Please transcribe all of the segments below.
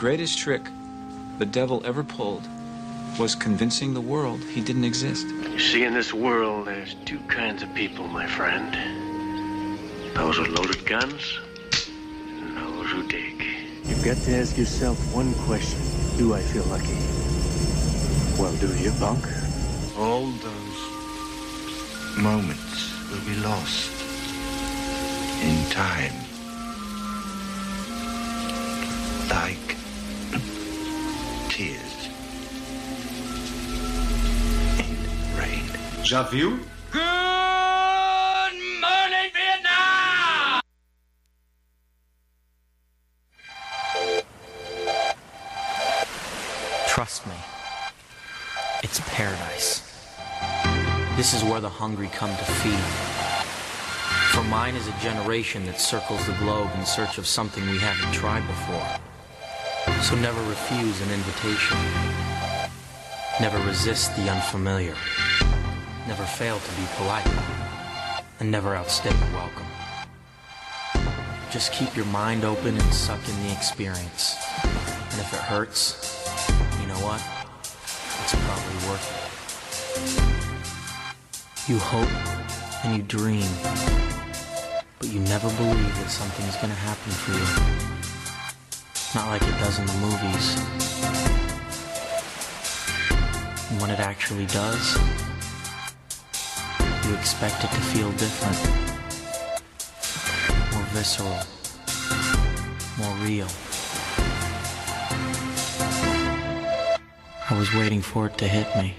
greatest trick the devil ever pulled was convincing the world he didn't exist. You see, in this world, there's two kinds of people, my friend. Those with loaded guns, and those who dig. You've got to ask yourself one question. Do I feel lucky? Well, do you, punk? All those moments will be lost in time. Já viu? Trust me. It's paradise. This is where the hungry come to feed. For mine is a generation that circles the globe in search of something we haven't tried before. So never refuse an invitation. Never resist the unfamiliar. Never fail to be polite. And never outstay your welcome. Just keep your mind open and suck in the experience. And if it hurts, you know what? It's probably worth it. You hope and you dream, but you never believe that something's gonna happen for you. Not like it does in the movies. And when it actually does, you expect it to feel different. More visceral. More real. I was waiting for it to hit me.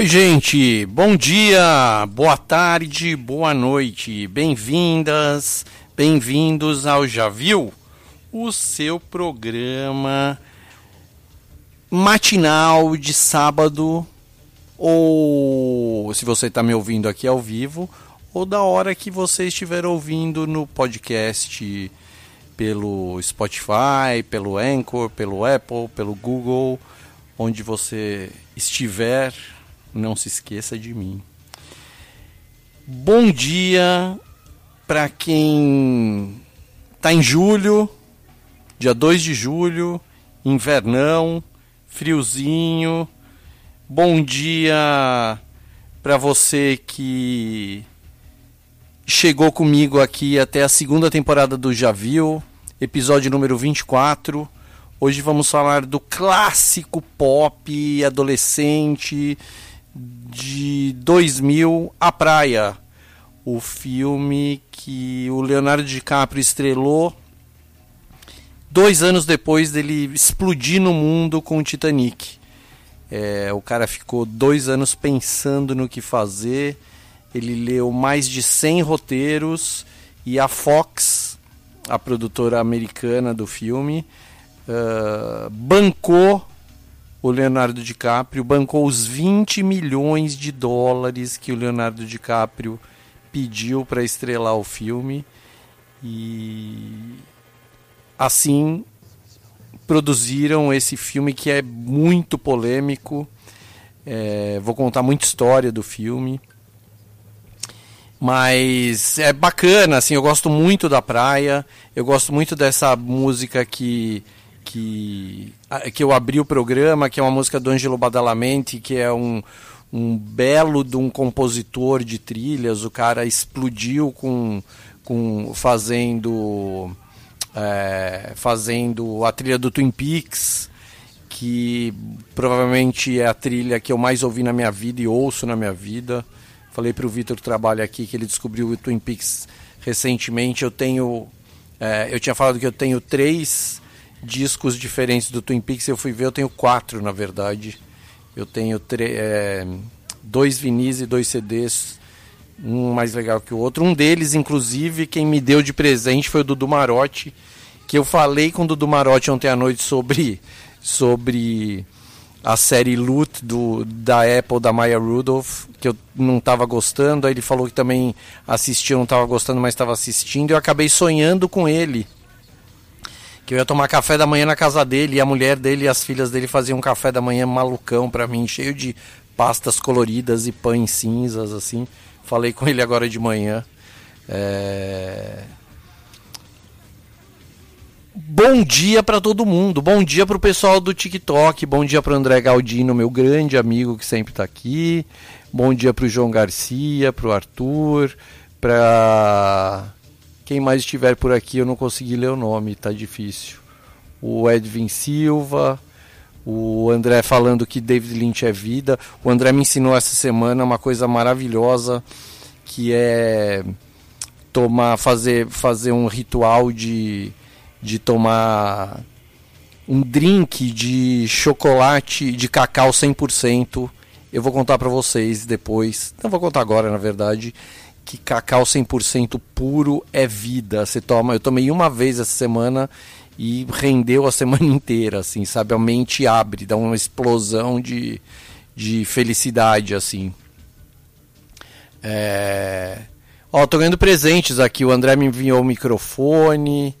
Oi, gente, bom dia, boa tarde, boa noite, bem-vindas, bem-vindos ao Já Viu, o seu programa matinal de sábado, ou se você está me ouvindo aqui ao vivo, ou da hora que você estiver ouvindo no podcast pelo Spotify, pelo Anchor, pelo Apple, pelo Google, onde você estiver não se esqueça de mim. Bom dia para quem está em julho, dia 2 de julho, invernão, friozinho. Bom dia para você que chegou comigo aqui até a segunda temporada do Já Viu, episódio número 24. Hoje vamos falar do clássico pop adolescente de 2000, A Praia, o filme que o Leonardo DiCaprio estrelou dois anos depois dele explodir no mundo com o Titanic. É, o cara ficou dois anos pensando no que fazer, ele leu mais de 100 roteiros e a Fox, a produtora americana do filme, uh, bancou o Leonardo DiCaprio bancou os 20 milhões de dólares que o Leonardo DiCaprio pediu para estrelar o filme e assim produziram esse filme que é muito polêmico. É, vou contar muita história do filme, mas é bacana. Assim, eu gosto muito da praia. Eu gosto muito dessa música que que, que eu abri o programa, que é uma música do Angelo Badalamenti, que é um, um belo de um compositor de trilhas. O cara explodiu com, com fazendo é, fazendo a trilha do Twin Peaks, que provavelmente é a trilha que eu mais ouvi na minha vida e ouço na minha vida. Falei para o Vitor que trabalha aqui que ele descobriu o Twin Peaks recentemente. Eu tenho, é, eu tinha falado que eu tenho três discos diferentes do Twin Peaks. Eu fui ver, eu tenho quatro na verdade. Eu tenho é, dois vinis e dois CDs, um mais legal que o outro. Um deles, inclusive, quem me deu de presente foi o Dudu Marotti, que eu falei com o Dudu Marotti ontem à noite sobre, sobre a série Loot do, da Apple, da Maya Rudolph, que eu não estava gostando. Aí ele falou que também assistiu, não estava gostando, mas estava assistindo. E eu acabei sonhando com ele que eu ia tomar café da manhã na casa dele e a mulher dele e as filhas dele faziam um café da manhã malucão para mim, cheio de pastas coloridas e pães cinzas assim. Falei com ele agora de manhã. É... Bom dia para todo mundo. Bom dia para o pessoal do TikTok. Bom dia para André Galdino, meu grande amigo que sempre está aqui. Bom dia para o João Garcia, para o Arthur, Pra quem mais estiver por aqui, eu não consegui ler o nome, tá difícil. O Edwin Silva, o André falando que David Lynch é vida. O André me ensinou essa semana uma coisa maravilhosa que é tomar fazer fazer um ritual de de tomar um drink de chocolate de cacau 100%. Eu vou contar para vocês depois. Não vou contar agora, na verdade, que cacau 100% puro é vida. Você toma, eu tomei uma vez essa semana e rendeu a semana inteira, assim, sabe? A mente abre, dá uma explosão de, de felicidade, assim. É... Ó, tô ganhando presentes aqui. O André me enviou um microfone,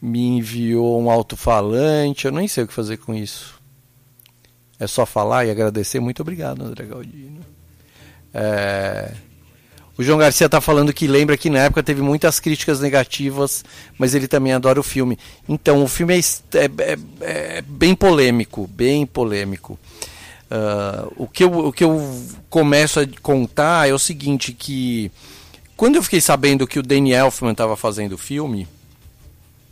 me enviou um alto-falante. Eu nem sei o que fazer com isso. É só falar e agradecer. Muito obrigado, André Galdino. É... O João Garcia está falando que lembra que na época teve muitas críticas negativas, mas ele também adora o filme. Então, o filme é, é, é, é bem polêmico, bem polêmico. Uh, o, que eu, o que eu começo a contar é o seguinte, que quando eu fiquei sabendo que o Danny Elfman estava fazendo o filme,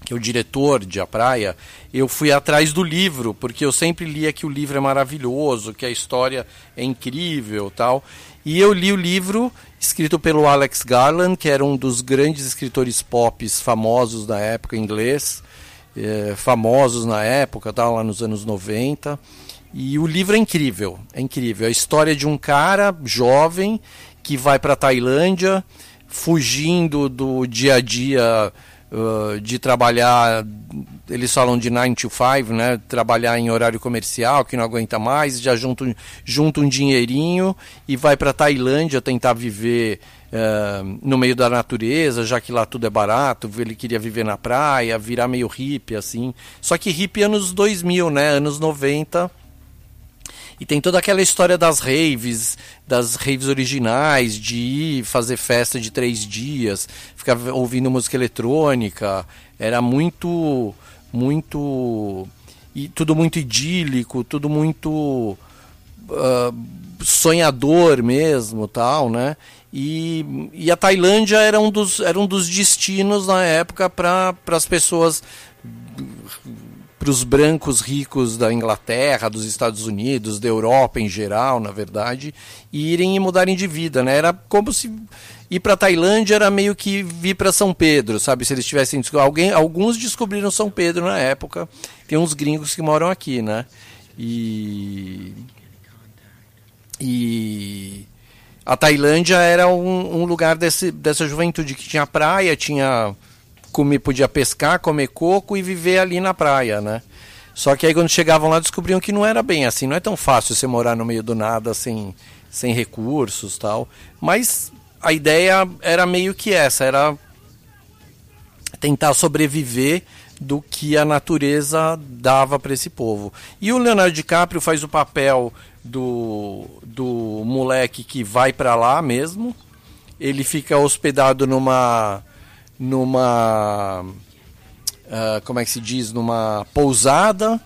que é o diretor de A Praia, eu fui atrás do livro, porque eu sempre lia que o livro é maravilhoso, que a história é incrível tal. E eu li o livro escrito pelo Alex Garland, que era um dos grandes escritores pop famosos da época, inglês, é, famosos na época, tal, lá nos anos 90. E o livro é incrível, é incrível. É a história de um cara jovem que vai para a Tailândia, fugindo do dia a dia uh, de trabalhar, eles falam de 9 to 5, né? Trabalhar em horário comercial, que não aguenta mais, já junta, junta um dinheirinho e vai para Tailândia tentar viver uh, no meio da natureza, já que lá tudo é barato, ele queria viver na praia, virar meio hippie, assim. Só que hippie anos 2000, né? Anos 90 e tem toda aquela história das raves, das raves originais, de ir fazer festa de três dias, ficar ouvindo música eletrônica. Era muito, muito. E tudo muito idílico, tudo muito. Uh, sonhador mesmo, tal, né? E, e a Tailândia era um dos, era um dos destinos na época para as pessoas para os brancos ricos da Inglaterra, dos Estados Unidos, da Europa em geral, na verdade, irem e mudarem de vida, né? Era como se ir para Tailândia era meio que vir para São Pedro, sabe? Se eles tivessem alguém, alguns descobriram São Pedro na época. Tem uns gringos que moram aqui, né? E e a Tailândia era um, um lugar desse, dessa juventude que tinha praia, tinha comer, podia pescar, comer coco e viver ali na praia, né? Só que aí quando chegavam lá descobriam que não era bem assim, não é tão fácil você morar no meio do nada sem, sem recursos tal. Mas a ideia era meio que essa, era tentar sobreviver do que a natureza dava para esse povo. E o Leonardo DiCaprio faz o papel do, do moleque que vai para lá mesmo. Ele fica hospedado numa numa. Uh, como é que se diz? Numa pousada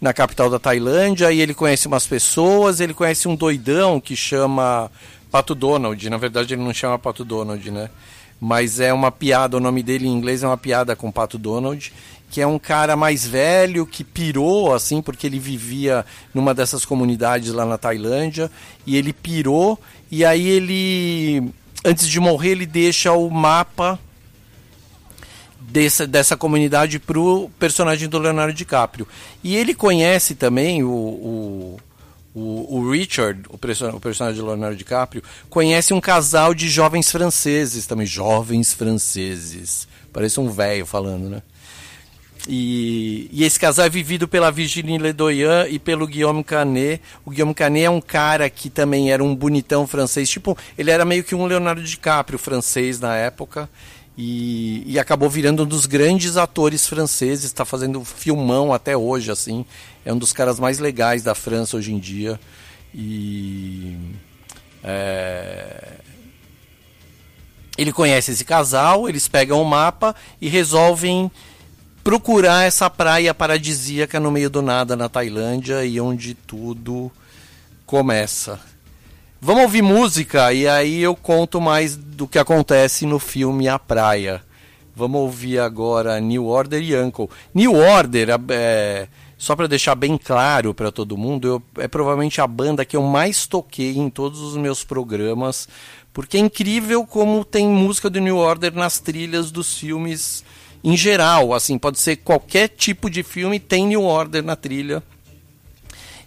na capital da Tailândia e ele conhece umas pessoas, ele conhece um doidão que chama Pato Donald. Na verdade, ele não chama Pato Donald, né? Mas é uma piada, o nome dele em inglês é uma piada com Pato Donald, que é um cara mais velho que pirou, assim, porque ele vivia numa dessas comunidades lá na Tailândia, e ele pirou, e aí ele, antes de morrer, ele deixa o mapa dessa, dessa comunidade para o personagem do Leonardo DiCaprio. E ele conhece também o, o, o, o Richard, o, o personagem do Leonardo DiCaprio, conhece um casal de jovens franceses também. Jovens franceses. Parece um velho falando, né? E, e, esse casal é vivido pela Virginie Ledoyen e pelo Guillaume Canet. O Guillaume Canet é um cara que também era um bonitão francês, tipo, ele era meio que um Leonardo DiCaprio francês na época. E, e, acabou virando um dos grandes atores franceses, está fazendo filmão até hoje, assim. É um dos caras mais legais da França hoje em dia. E. É... Ele conhece esse casal, eles pegam o mapa e resolvem procurar essa praia paradisíaca no meio do nada na Tailândia e onde tudo começa. Vamos ouvir música e aí eu conto mais do que acontece no filme A Praia. Vamos ouvir agora New Order e Uncle. New Order, é, só para deixar bem claro para todo mundo, eu, é provavelmente a banda que eu mais toquei em todos os meus programas, porque é incrível como tem música do New Order nas trilhas dos filmes em geral. Assim, pode ser qualquer tipo de filme, tem New Order na trilha.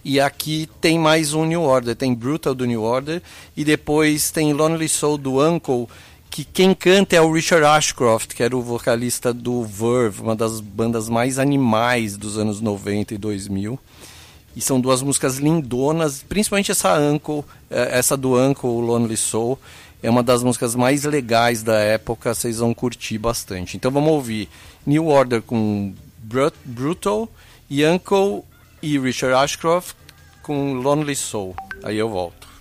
E aqui tem mais um New Order, tem Brutal do New Order e depois tem Lonely Soul do Uncle que quem canta é o Richard Ashcroft, que era o vocalista do Verve, uma das bandas mais animais dos anos 90 e 2000. E são duas músicas lindonas, principalmente essa Uncle, é, essa do Uncle, Lonely Soul, é uma das músicas mais legais da época, vocês vão curtir bastante. Então vamos ouvir New Order com Brutal e Uncle e Richard Ashcroft com Lonely Soul. Aí eu volto.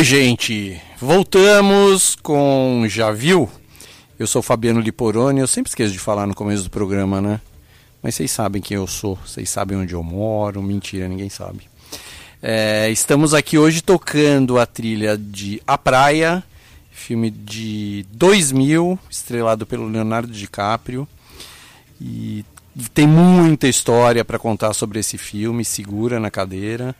Oi, gente. Voltamos com Já Viu? Eu sou Fabiano Liporoni. Eu sempre esqueço de falar no começo do programa, né? Mas vocês sabem quem eu sou. Vocês sabem onde eu moro. Mentira, ninguém sabe. É, estamos aqui hoje tocando a trilha de A Praia, filme de 2000, estrelado pelo Leonardo DiCaprio. E tem muita história para contar sobre esse filme. Segura na cadeira.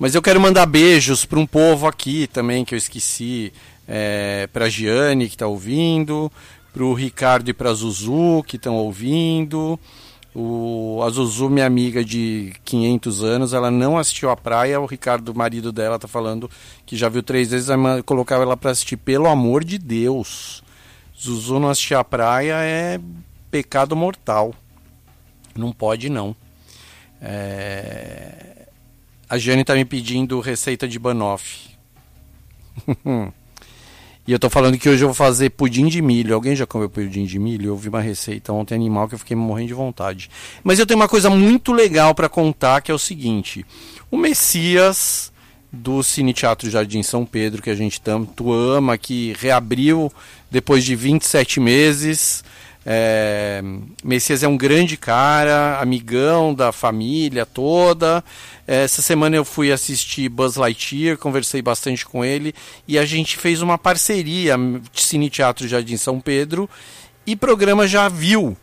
Mas eu quero mandar beijos para um povo aqui também que eu esqueci. É, para Giane que está ouvindo, para o Ricardo e para a Zuzu que estão ouvindo. O, a Zuzu, minha amiga de 500 anos, ela não assistiu a praia. O Ricardo, marido dela, está falando que já viu três vezes. Colocar ela para assistir. Pelo amor de Deus, Zuzu não assistir a praia é pecado mortal. Não pode não. É... A Jane está me pedindo receita de banoffee. e eu estou falando que hoje eu vou fazer pudim de milho. Alguém já comeu pudim de milho? Eu vi uma receita ontem animal que eu fiquei morrendo de vontade. Mas eu tenho uma coisa muito legal para contar que é o seguinte: o Messias do Cine Teatro Jardim São Pedro, que a gente tanto ama, que reabriu depois de 27 meses. É, Messias é um grande cara, amigão da família toda. Essa semana eu fui assistir Buzz Lightyear, conversei bastante com ele e a gente fez uma parceria Cine Teatro Jardim São Pedro e programa já viu.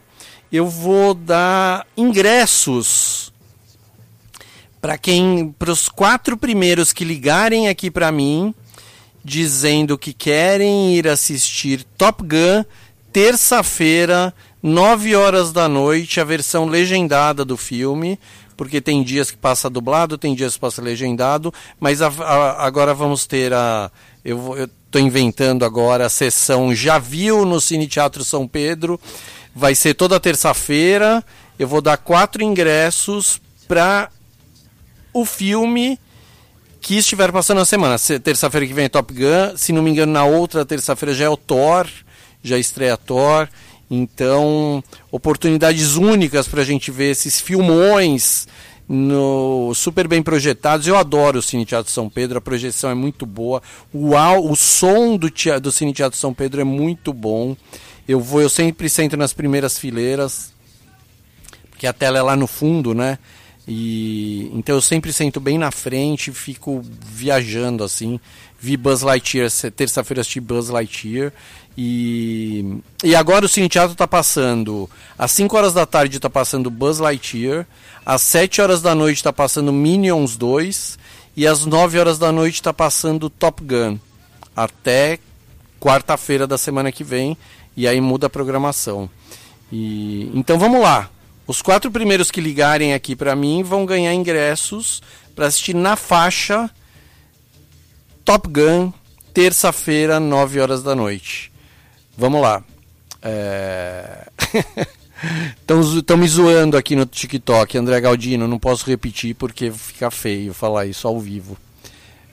Eu vou dar ingressos para quem, para os quatro primeiros que ligarem aqui para mim, dizendo que querem ir assistir Top Gun terça-feira, 9 horas da noite, a versão legendada do filme, porque tem dias que passa dublado, tem dias que passa legendado, mas a, a, agora vamos ter a. Eu estou inventando agora a sessão Já Viu no Cine Teatro São Pedro. Vai ser toda terça-feira. Eu vou dar quatro ingressos para o filme que estiver passando na semana. Terça-feira que vem é Top Gun. Se não me engano, na outra terça-feira já é o Thor já estreia Thor. Então, oportunidades únicas para a gente ver esses filmões no, super bem projetados. Eu adoro o Cine Teatro São Pedro, a projeção é muito boa. O, o som do, do Cine Teatro São Pedro é muito bom. Eu vou, eu sempre sento nas primeiras fileiras, porque a tela é lá no fundo, né? E então eu sempre sento bem na frente, fico viajando assim. Vi Buzz Lightyear, terça-feira assisti Buzz Lightyear e, e agora o Cine Teatro está passando, às 5 horas da tarde está passando Buzz Lightyear, às 7 horas da noite está passando Minions 2 e às 9 horas da noite está passando Top Gun. Até quarta-feira da semana que vem e aí muda a programação. E, então vamos lá. Os quatro primeiros que ligarem aqui para mim vão ganhar ingressos para assistir na faixa Top Gun, terça-feira, 9 horas da noite. Vamos lá. Estão é... me zoando aqui no TikTok, André Galdino. Não posso repetir porque fica feio falar isso ao vivo.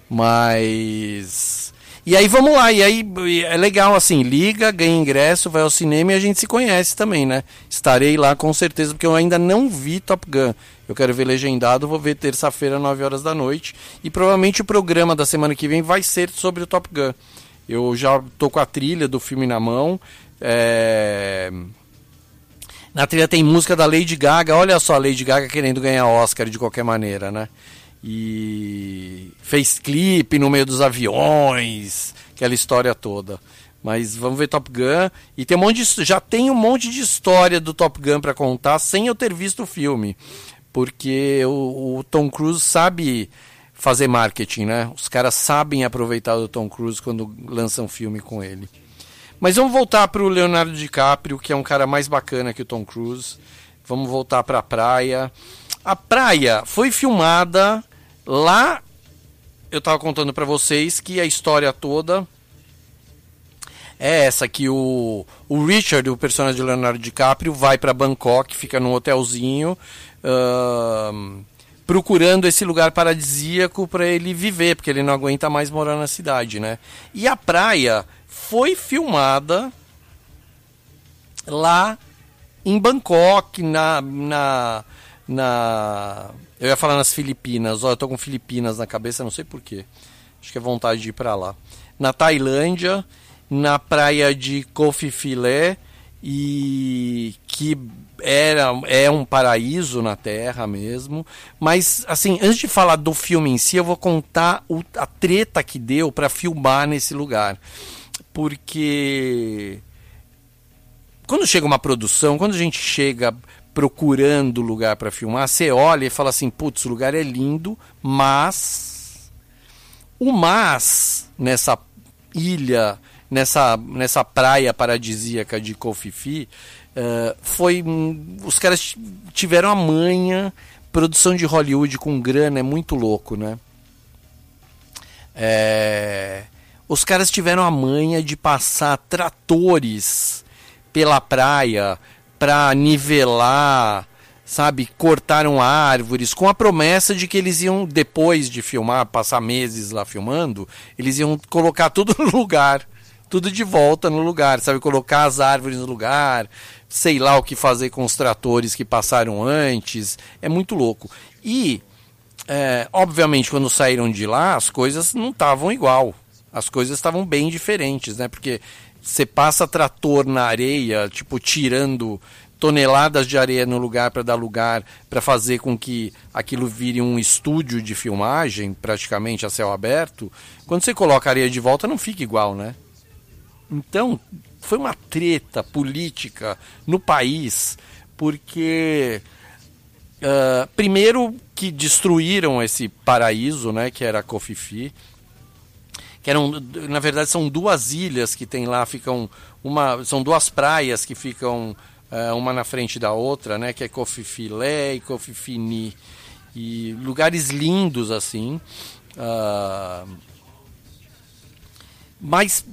Mas. E aí vamos lá, e aí é legal assim, liga, ganha ingresso, vai ao cinema e a gente se conhece também, né? Estarei lá com certeza, porque eu ainda não vi Top Gun. Eu quero ver legendado, vou ver terça-feira, 9 horas da noite. E provavelmente o programa da semana que vem vai ser sobre o Top Gun. Eu já tô com a trilha do filme na mão. É... Na trilha tem música da Lady Gaga. Olha só a Lady Gaga querendo ganhar Oscar de qualquer maneira, né? E fez clipe no meio dos aviões, aquela história toda. Mas vamos ver Top Gun. E tem um monte de, já tem um monte de história do Top Gun para contar sem eu ter visto o filme. Porque o, o Tom Cruise sabe fazer marketing, né? Os caras sabem aproveitar o Tom Cruise quando lançam filme com ele. Mas vamos voltar para o Leonardo DiCaprio, que é um cara mais bacana que o Tom Cruise. Vamos voltar para a praia. A praia foi filmada lá. Eu estava contando para vocês que a história toda é essa que o, o Richard, o personagem de Leonardo DiCaprio, vai para Bangkok, fica num hotelzinho. Uh, procurando esse lugar paradisíaco para ele viver, porque ele não aguenta mais morar na cidade, né? E a praia foi filmada lá em Bangkok, na, na, na eu ia falar nas Filipinas, ó, eu tô com Filipinas na cabeça, não sei porquê. Acho que é vontade de ir para lá. Na Tailândia, na praia de Koh Phi Phi e que era é um paraíso na Terra mesmo. Mas assim, antes de falar do filme em si, eu vou contar o, a treta que deu para filmar nesse lugar, porque quando chega uma produção, quando a gente chega procurando lugar para filmar, você olha e fala assim: putz, o lugar é lindo, mas. O mas nessa ilha, nessa, nessa praia paradisíaca de Kofifi, uh, foi. Os caras tiveram a manha. Produção de Hollywood com grana é muito louco, né? É, os caras tiveram a manha de passar tratores pela praia para nivelar, sabe, cortaram árvores com a promessa de que eles iam depois de filmar, passar meses lá filmando, eles iam colocar tudo no lugar, tudo de volta no lugar, sabe, colocar as árvores no lugar, sei lá o que fazer com os tratores que passaram antes, é muito louco. E é, obviamente quando saíram de lá as coisas não estavam igual, as coisas estavam bem diferentes, né? Porque você passa trator na areia, tipo tirando toneladas de areia no lugar para dar lugar para fazer com que aquilo vire um estúdio de filmagem, praticamente a céu aberto. Quando você coloca areia de volta, não fica igual, né? Então, foi uma treta política no país, porque uh, primeiro que destruíram esse paraíso, né, que era a Cofifi, que eram na verdade são duas ilhas que tem lá ficam uma são duas praias que ficam uh, uma na frente da outra né que é Cofifilé e Cofifini e lugares lindos assim uh, mas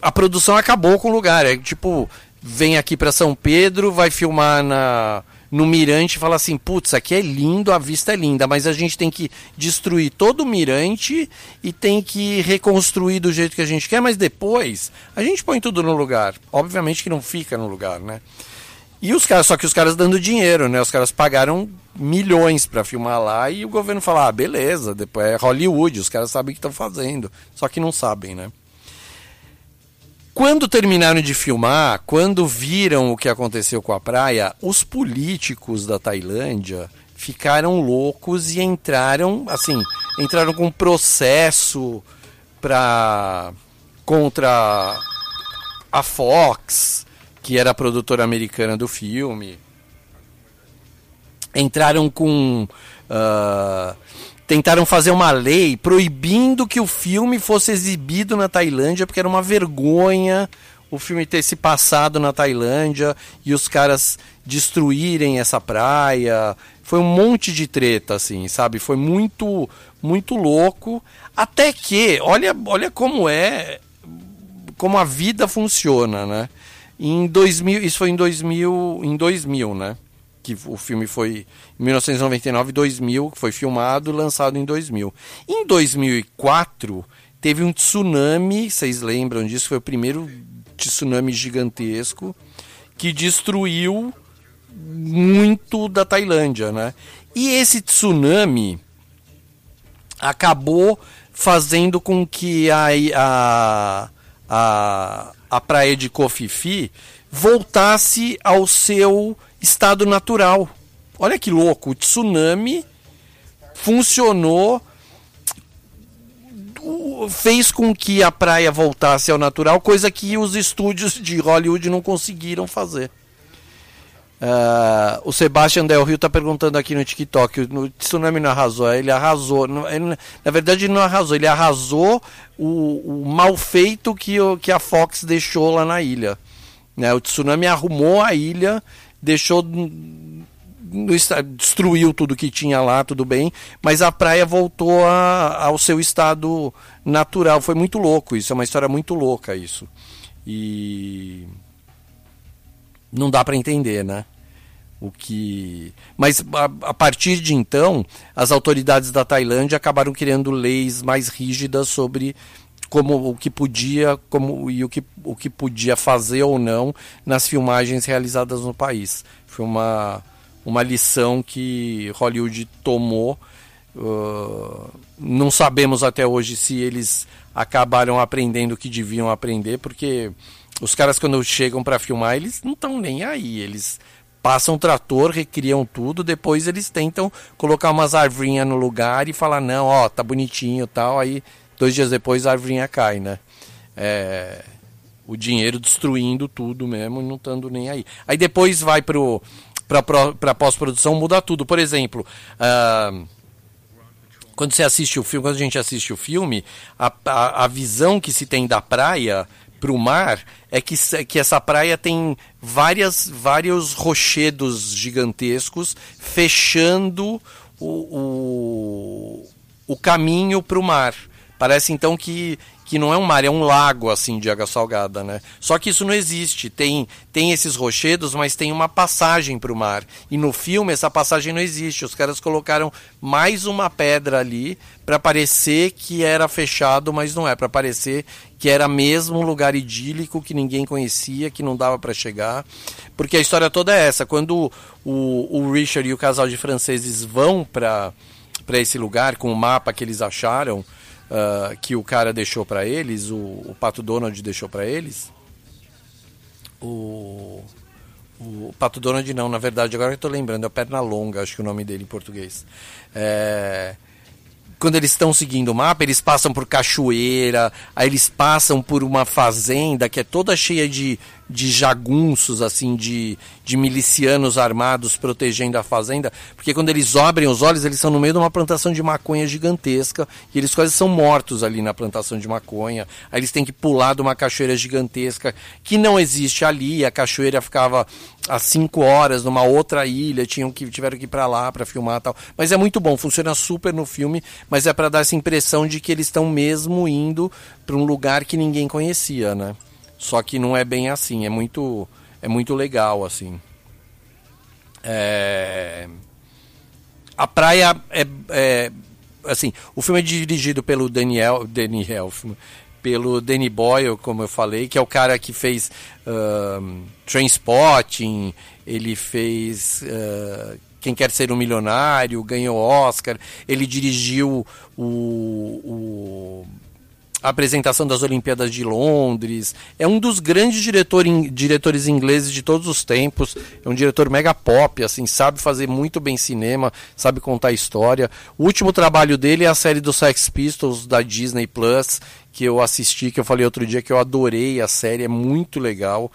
a produção acabou com o lugar é tipo vem aqui para São Pedro vai filmar na no mirante e fala assim: putz, aqui é lindo, a vista é linda, mas a gente tem que destruir todo o mirante e tem que reconstruir do jeito que a gente quer, mas depois a gente põe tudo no lugar. Obviamente que não fica no lugar, né? E os caras, só que os caras dando dinheiro, né? Os caras pagaram milhões para filmar lá e o governo fala: ah, beleza, depois é Hollywood, os caras sabem o que estão fazendo, só que não sabem, né? Quando terminaram de filmar, quando viram o que aconteceu com a praia, os políticos da Tailândia ficaram loucos e entraram, assim, entraram com processo para contra a Fox, que era a produtora americana do filme. Entraram com uh, tentaram fazer uma lei proibindo que o filme fosse exibido na Tailândia, porque era uma vergonha o filme ter se passado na Tailândia e os caras destruírem essa praia. Foi um monte de treta, assim, sabe? Foi muito, muito louco. Até que, olha, olha como é, como a vida funciona, né? Em 2000, isso foi em 2000, em 2000, né? que o filme foi 1999 e 2000, que foi filmado, lançado em 2000. Em 2004 teve um tsunami, vocês lembram disso? Foi o primeiro tsunami gigantesco que destruiu muito da Tailândia, né? E esse tsunami acabou fazendo com que a, a, a, a praia de Kofifi voltasse ao seu estado natural. Olha que louco, o tsunami funcionou, fez com que a praia voltasse ao natural, coisa que os estúdios de Hollywood não conseguiram fazer. Uh, o Sebastian Del Rio está perguntando aqui no TikTok: o tsunami não arrasou? Ele arrasou. Ele, na verdade, ele não arrasou, ele arrasou o, o mal feito que, o, que a Fox deixou lá na ilha. Né? O tsunami arrumou a ilha deixou destruiu tudo que tinha lá, tudo bem, mas a praia voltou a, ao seu estado natural. Foi muito louco isso, é uma história muito louca isso. E não dá para entender, né? O que, mas a, a, partir de então, as autoridades da Tailândia acabaram criando leis mais rígidas sobre como o que podia como e o que, o que podia fazer ou não nas filmagens realizadas no país. Foi uma, uma lição que Hollywood tomou Uh, não sabemos até hoje se eles acabaram aprendendo o que deviam aprender, porque os caras quando chegam para filmar, eles não estão nem aí, eles passam trator, recriam tudo, depois eles tentam colocar umas arvrinhas no lugar e falar, não, ó, tá bonitinho tal, aí dois dias depois a arvrinha cai, né? É, o dinheiro destruindo tudo mesmo não estando nem aí. Aí depois vai pro para pós-produção muda tudo. Por exemplo, uh, quando você assiste o filme, quando a gente assiste o filme, a, a, a visão que se tem da praia para o mar é que, que essa praia tem várias, vários rochedos gigantescos fechando o, o, o caminho para o mar. Parece então que que não é um mar, é um lago assim de água salgada, né? Só que isso não existe. Tem tem esses rochedos, mas tem uma passagem para o mar. E no filme essa passagem não existe. Os caras colocaram mais uma pedra ali para parecer que era fechado, mas não é, para parecer que era mesmo um lugar idílico que ninguém conhecia, que não dava para chegar. Porque a história toda é essa. Quando o, o Richard e o casal de franceses vão para para esse lugar com o mapa que eles acharam, uh, que o cara deixou para eles, o, o Pato Donald deixou para eles. O, o Pato Donald não, na verdade, agora eu estou lembrando, é o Perna Longa, acho que é o nome dele em português. É, quando eles estão seguindo o mapa, eles passam por cachoeira, aí eles passam por uma fazenda que é toda cheia de, de jagunços, assim, de, de milicianos armados protegendo a fazenda, porque quando eles abrem os olhos, eles estão no meio de uma plantação de maconha gigantesca, e eles quase são mortos ali na plantação de maconha. Aí eles têm que pular de uma cachoeira gigantesca que não existe ali, a cachoeira ficava às 5 horas numa outra ilha, tinham que tiveram que ir para lá para filmar tal. Mas é muito bom, funciona super no filme, mas é para dar essa impressão de que eles estão mesmo indo para um lugar que ninguém conhecia, né? Só que não é bem assim, é muito é muito legal assim. É... A praia é, é, assim, o filme é dirigido pelo Daniel Daniel pelo Danny Boyle, como eu falei, que é o cara que fez uh, ele fez uh, Quem Quer Ser um Milionário, ganhou Oscar, ele dirigiu o, o a apresentação das Olimpíadas de Londres. É um dos grandes diretor, diretores ingleses de todos os tempos. É um diretor mega pop, assim, sabe fazer muito bem cinema, sabe contar história. O último trabalho dele é a série dos Sex Pistols da Disney Plus, que eu assisti, que eu falei outro dia que eu adorei a série, é muito legal.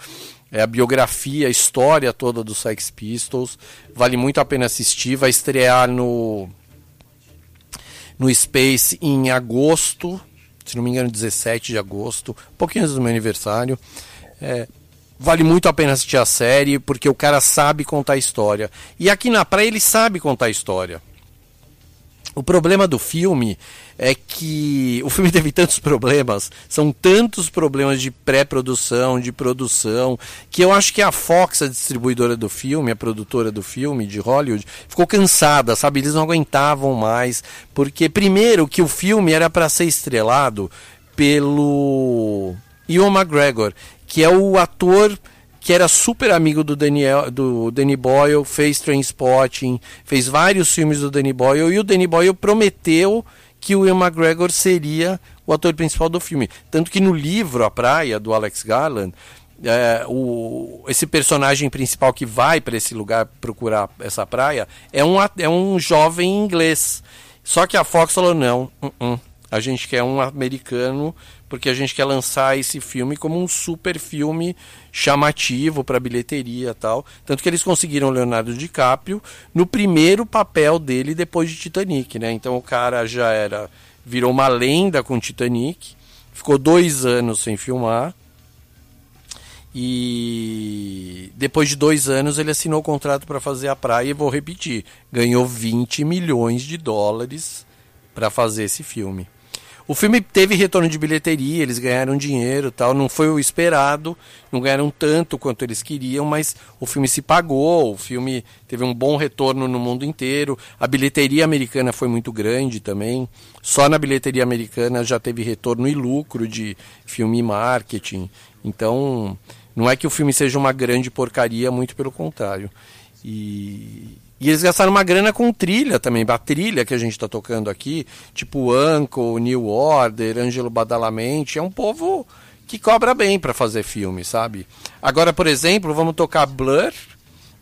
É a biografia, a história toda dos Sex Pistols. Vale muito a pena assistir. Vai estrear no no Space em agosto se não me engano, 17 de agosto, pouquinho antes do meu aniversário. É, vale muito a pena assistir a série, porque o cara sabe contar história. E aqui na praia ele sabe contar história. O problema do filme é que o filme teve tantos problemas, são tantos problemas de pré-produção, de produção, que eu acho que a Fox, a distribuidora do filme, a produtora do filme de Hollywood, ficou cansada, sabe? Eles não aguentavam mais, porque primeiro que o filme era para ser estrelado pelo Ewan McGregor, que é o ator que era super amigo do Daniel, do Danny Boyle, fez Trainspotting, fez vários filmes do Danny Boyle e o Danny Boyle prometeu que o Ian McGregor seria o ator principal do filme. Tanto que no livro A Praia, do Alex Garland, é, o, esse personagem principal que vai para esse lugar procurar essa praia é um, é um jovem inglês. Só que a Fox falou: não, uh -uh, a gente quer um americano porque a gente quer lançar esse filme como um super filme chamativo para bilheteria tal. Tanto que eles conseguiram Leonardo DiCaprio no primeiro papel dele depois de Titanic, né? Então o cara já era virou uma lenda com Titanic, ficou dois anos sem filmar. E depois de dois anos ele assinou o contrato para fazer a praia e vou repetir, ganhou 20 milhões de dólares para fazer esse filme. O filme teve retorno de bilheteria, eles ganharam dinheiro tal, não foi o esperado, não ganharam tanto quanto eles queriam, mas o filme se pagou, o filme teve um bom retorno no mundo inteiro, a bilheteria americana foi muito grande também, só na bilheteria americana já teve retorno e lucro de filme e marketing, então não é que o filme seja uma grande porcaria, muito pelo contrário. E, E eles gastaram uma grana com trilha também, a trilha que a gente está tocando aqui, tipo Uncle, New Order, Angelo Badalamente, é um povo que cobra bem para fazer filme, sabe? Agora, por exemplo, vamos tocar Blur,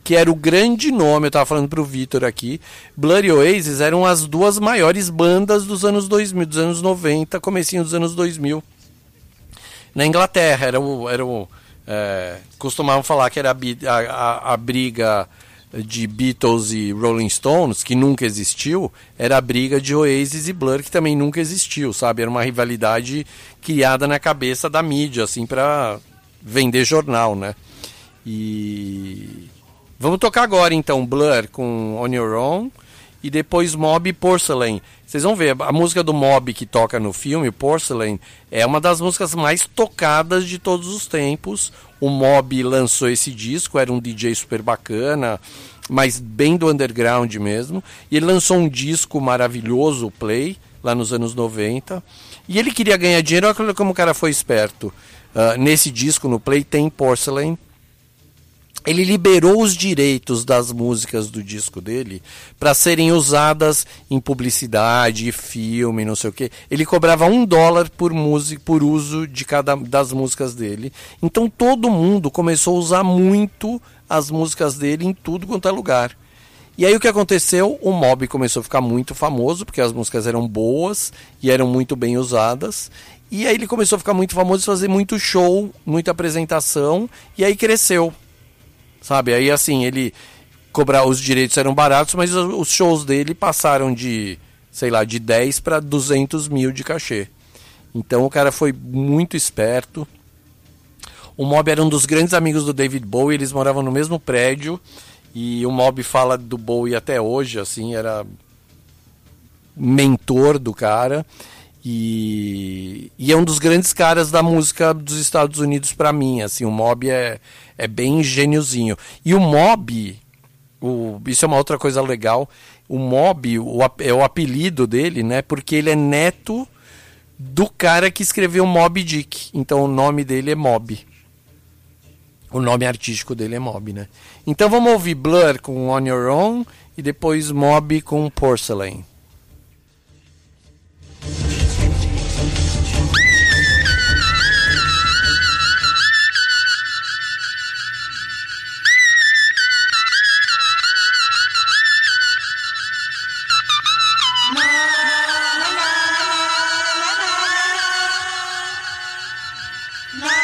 que era o grande nome, eu estava falando para o Vitor aqui. Blur e Oasis eram as duas maiores bandas dos anos 2000, dos anos 90, comecinho dos anos 2000. Na Inglaterra, era o... Era o é, costumavam falar que era a, a, a briga de Beatles e Rolling Stones, que nunca existiu, era a briga de Oasis e Blur, que também nunca existiu, sabe? Era uma rivalidade criada na cabeça da mídia, assim, para vender jornal, né? E vamos tocar agora então Blur com On Your Own e depois Mob Porcelain. Vocês vão ver, a música do Mob que toca no filme, Porcelain, é uma das músicas mais tocadas de todos os tempos. O Mob lançou esse disco, era um DJ super bacana, mas bem do underground mesmo. E ele lançou um disco maravilhoso, o Play, lá nos anos 90. E ele queria ganhar dinheiro, olha como o cara foi esperto. Uh, nesse disco, no Play, tem Porcelain, ele liberou os direitos das músicas do disco dele para serem usadas em publicidade, filme, não sei o que. Ele cobrava um dólar por música, por uso de cada das músicas dele. Então todo mundo começou a usar muito as músicas dele em tudo quanto é lugar. E aí o que aconteceu? O Mob começou a ficar muito famoso porque as músicas eram boas e eram muito bem usadas. E aí ele começou a ficar muito famoso, fazer muito show, muita apresentação e aí cresceu sabe? Aí assim, ele cobrar os direitos eram baratos, mas os shows dele passaram de, sei lá, de 10 para 200 mil de cachê. Então o cara foi muito esperto. O Mob era um dos grandes amigos do David Bowie, eles moravam no mesmo prédio e o Mob fala do Bowie até hoje, assim, era mentor do cara. E, e, é um dos grandes caras da música dos Estados Unidos para mim. Assim, o Mob é, é bem gêniozinho. E o Mob, o, isso é uma outra coisa legal. O Mob o, é o apelido dele, né? Porque ele é neto do cara que escreveu Mob Dick. Então o nome dele é Mob. O nome artístico dele é Mob, né? Então vamos ouvir Blur com On Your Own e depois Mob com Porcelain. No!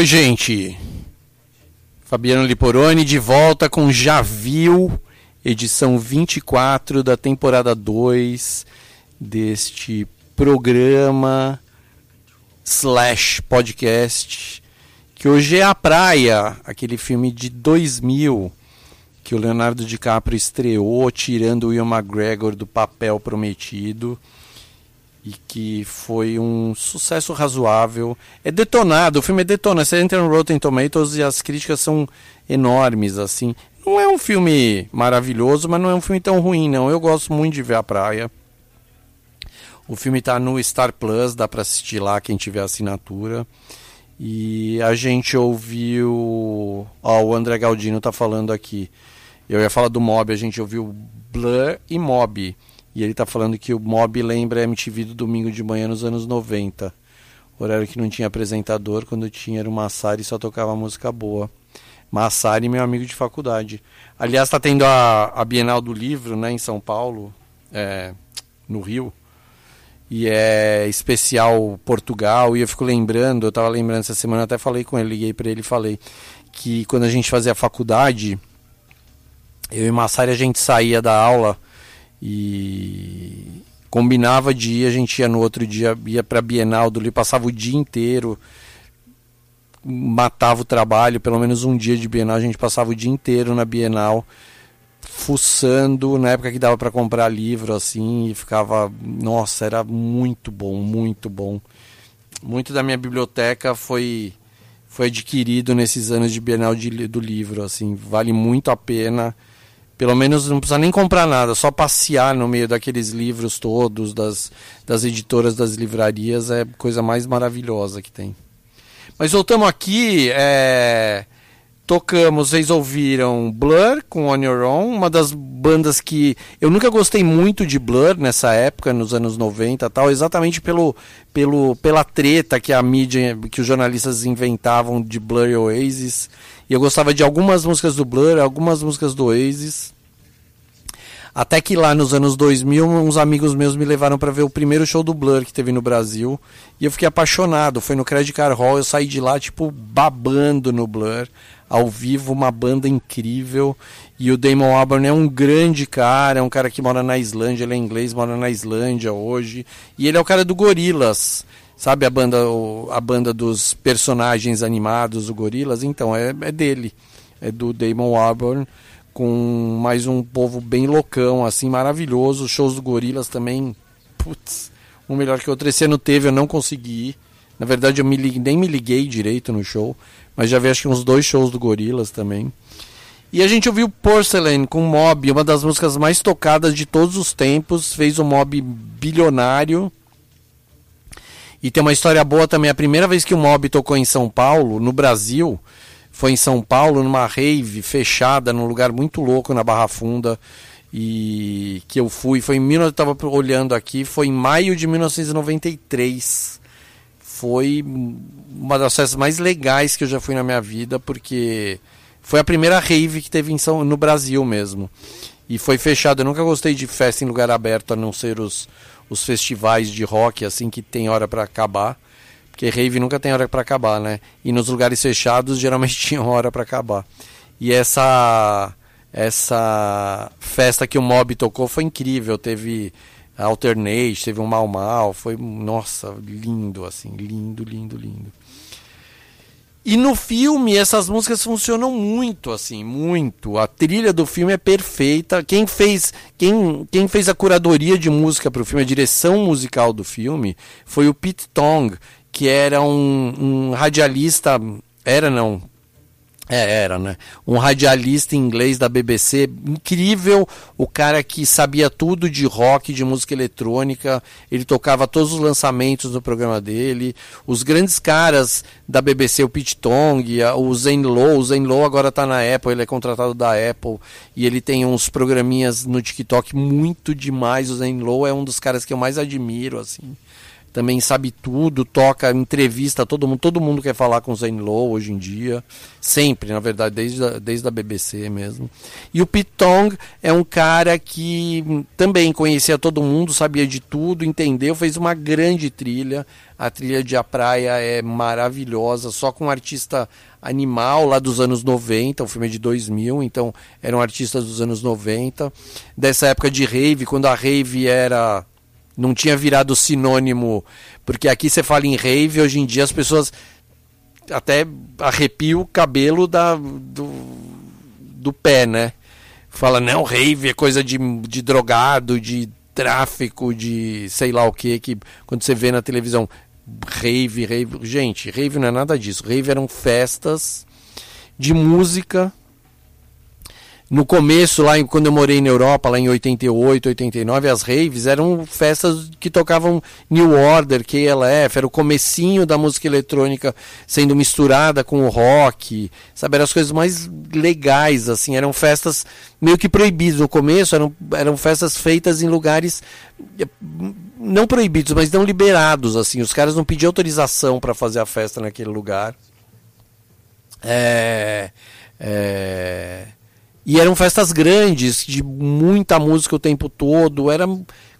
Oi, gente. Fabiano Liporoni de volta com Já Viu, edição 24 da temporada 2 deste programa slash podcast, que hoje é A Praia, aquele filme de 2000 que o Leonardo DiCaprio estreou tirando o Ian McGregor do papel prometido e que foi um sucesso razoável. É detonado, o filme é detonado. Você entra no Rotten Tomatoes e as críticas são enormes, assim. Não é um filme maravilhoso, mas não é um filme tão ruim, não. Eu gosto muito de ver a praia. O filme está no Star Plus, dá para assistir lá quem tiver assinatura. E a gente ouviu. Ó, o André Galdino tá falando aqui. Eu ia falar do Mob, a gente ouviu Blur e Mob. E ele tá falando que o Mob lembra a MTV do domingo de manhã nos anos 90. Horário que não tinha apresentador, quando tinha era o Massari e só tocava música boa. Massari, meu amigo de faculdade. Aliás, tá tendo a, a Bienal do Livro, né, em São Paulo, é, no Rio. E é especial Portugal. E eu fico lembrando, eu tava lembrando essa semana, até falei com ele, liguei para ele e falei que quando a gente fazia faculdade, eu e Massari a gente saía da aula e combinava de ir, a gente ia no outro dia, ia para Bienal do Livro, passava o dia inteiro, matava o trabalho, pelo menos um dia de Bienal, a gente passava o dia inteiro na Bienal, fuçando, na época que dava para comprar livro assim, e ficava, nossa, era muito bom, muito bom. Muito da minha biblioteca foi foi adquirido nesses anos de Bienal de, do livro, assim, vale muito a pena. Pelo menos não precisa nem comprar nada, só passear no meio daqueles livros todos, das, das editoras, das livrarias, é coisa mais maravilhosa que tem. Mas voltamos aqui, é... tocamos, vocês ouviram Blur com On Your Own, uma das bandas que eu nunca gostei muito de Blur nessa época, nos anos 90 tal, exatamente pelo, pelo, pela treta que a mídia, que os jornalistas inventavam de Blur e Oasis. E eu gostava de algumas músicas do Blur, algumas músicas do Oasis. Até que lá nos anos 2000, uns amigos meus me levaram para ver o primeiro show do Blur que teve no Brasil. E eu fiquei apaixonado. Foi no Credit Card Hall, eu saí de lá, tipo, babando no Blur. Ao vivo, uma banda incrível. E o Damon Albarn é um grande cara, é um cara que mora na Islândia, ele é inglês, mora na Islândia hoje. E ele é o cara do Gorilas. Sabe a banda, a banda dos personagens animados, o Gorilas? Então, é, é dele. É do Damon Albarn com mais um povo bem loucão, assim, maravilhoso. Os shows do Gorilas também, putz, um melhor que o outro. Esse ano teve, eu não consegui ir. Na verdade, eu me, nem me liguei direito no show, mas já vi acho que uns dois shows do Gorilas também. E a gente ouviu Porcelain com Mob, uma das músicas mais tocadas de todos os tempos, fez um Mob bilionário. E tem uma história boa também, a primeira vez que o Mob tocou em São Paulo, no Brasil, foi em São Paulo, numa rave fechada, num lugar muito louco na Barra Funda e que eu fui, foi em eu estava olhando aqui, foi em maio de 1993. Foi uma das festas mais legais que eu já fui na minha vida, porque foi a primeira rave que teve em São, no Brasil mesmo. E foi fechado. Eu nunca gostei de festa em lugar aberto, a não ser os, os festivais de rock, assim, que tem hora para acabar. Porque rave nunca tem hora para acabar, né? E nos lugares fechados geralmente tinha hora para acabar. E essa essa festa que o Mob tocou foi incrível. Teve Alternate, teve um Mal Mal, foi, nossa, lindo, assim, lindo, lindo, lindo. E no filme essas músicas funcionam muito, assim, muito. A trilha do filme é perfeita. Quem fez, quem, quem fez a curadoria de música para o filme, a direção musical do filme, foi o Pete Tong, que era um, um radialista, era não, é, era, né? Um radialista inglês da BBC, incrível, o cara que sabia tudo de rock, de música eletrônica, ele tocava todos os lançamentos do programa dele. Os grandes caras da BBC, o Pete Tong, o Zane Lowe, o Zane Lowe agora está na Apple, ele é contratado da Apple e ele tem uns programinhas no TikTok muito demais. O Zane Lowe é um dos caras que eu mais admiro, assim também sabe tudo, toca, entrevista todo mundo, todo mundo quer falar com o Zane Lowe hoje em dia, sempre, na verdade, desde a, desde a BBC mesmo. E o Pete Tong é um cara que também conhecia todo mundo, sabia de tudo, entendeu, fez uma grande trilha. A trilha de A Praia é maravilhosa, só com um artista animal lá dos anos 90, o filme é de 2000, então eram artistas dos anos 90, dessa época de rave, quando a rave era não tinha virado sinônimo, porque aqui você fala em rave, hoje em dia as pessoas até arrepiam o cabelo da, do, do pé, né? Fala, não, rave é coisa de, de drogado, de tráfico, de sei lá o que, que quando você vê na televisão, rave, rave. Gente, rave não é nada disso. Rave eram festas de música no começo, lá quando eu morei na Europa, lá em 88, 89, as raves eram festas que tocavam New Order, KLF, era o comecinho da música eletrônica sendo misturada com o rock, sabe, eram as coisas mais legais, assim, eram festas meio que proibidas. No começo, eram, eram festas feitas em lugares eh, não proibidos, mas não liberados, assim, os caras não pediam autorização para fazer a festa naquele lugar. É... é e eram festas grandes, de muita música o tempo todo, era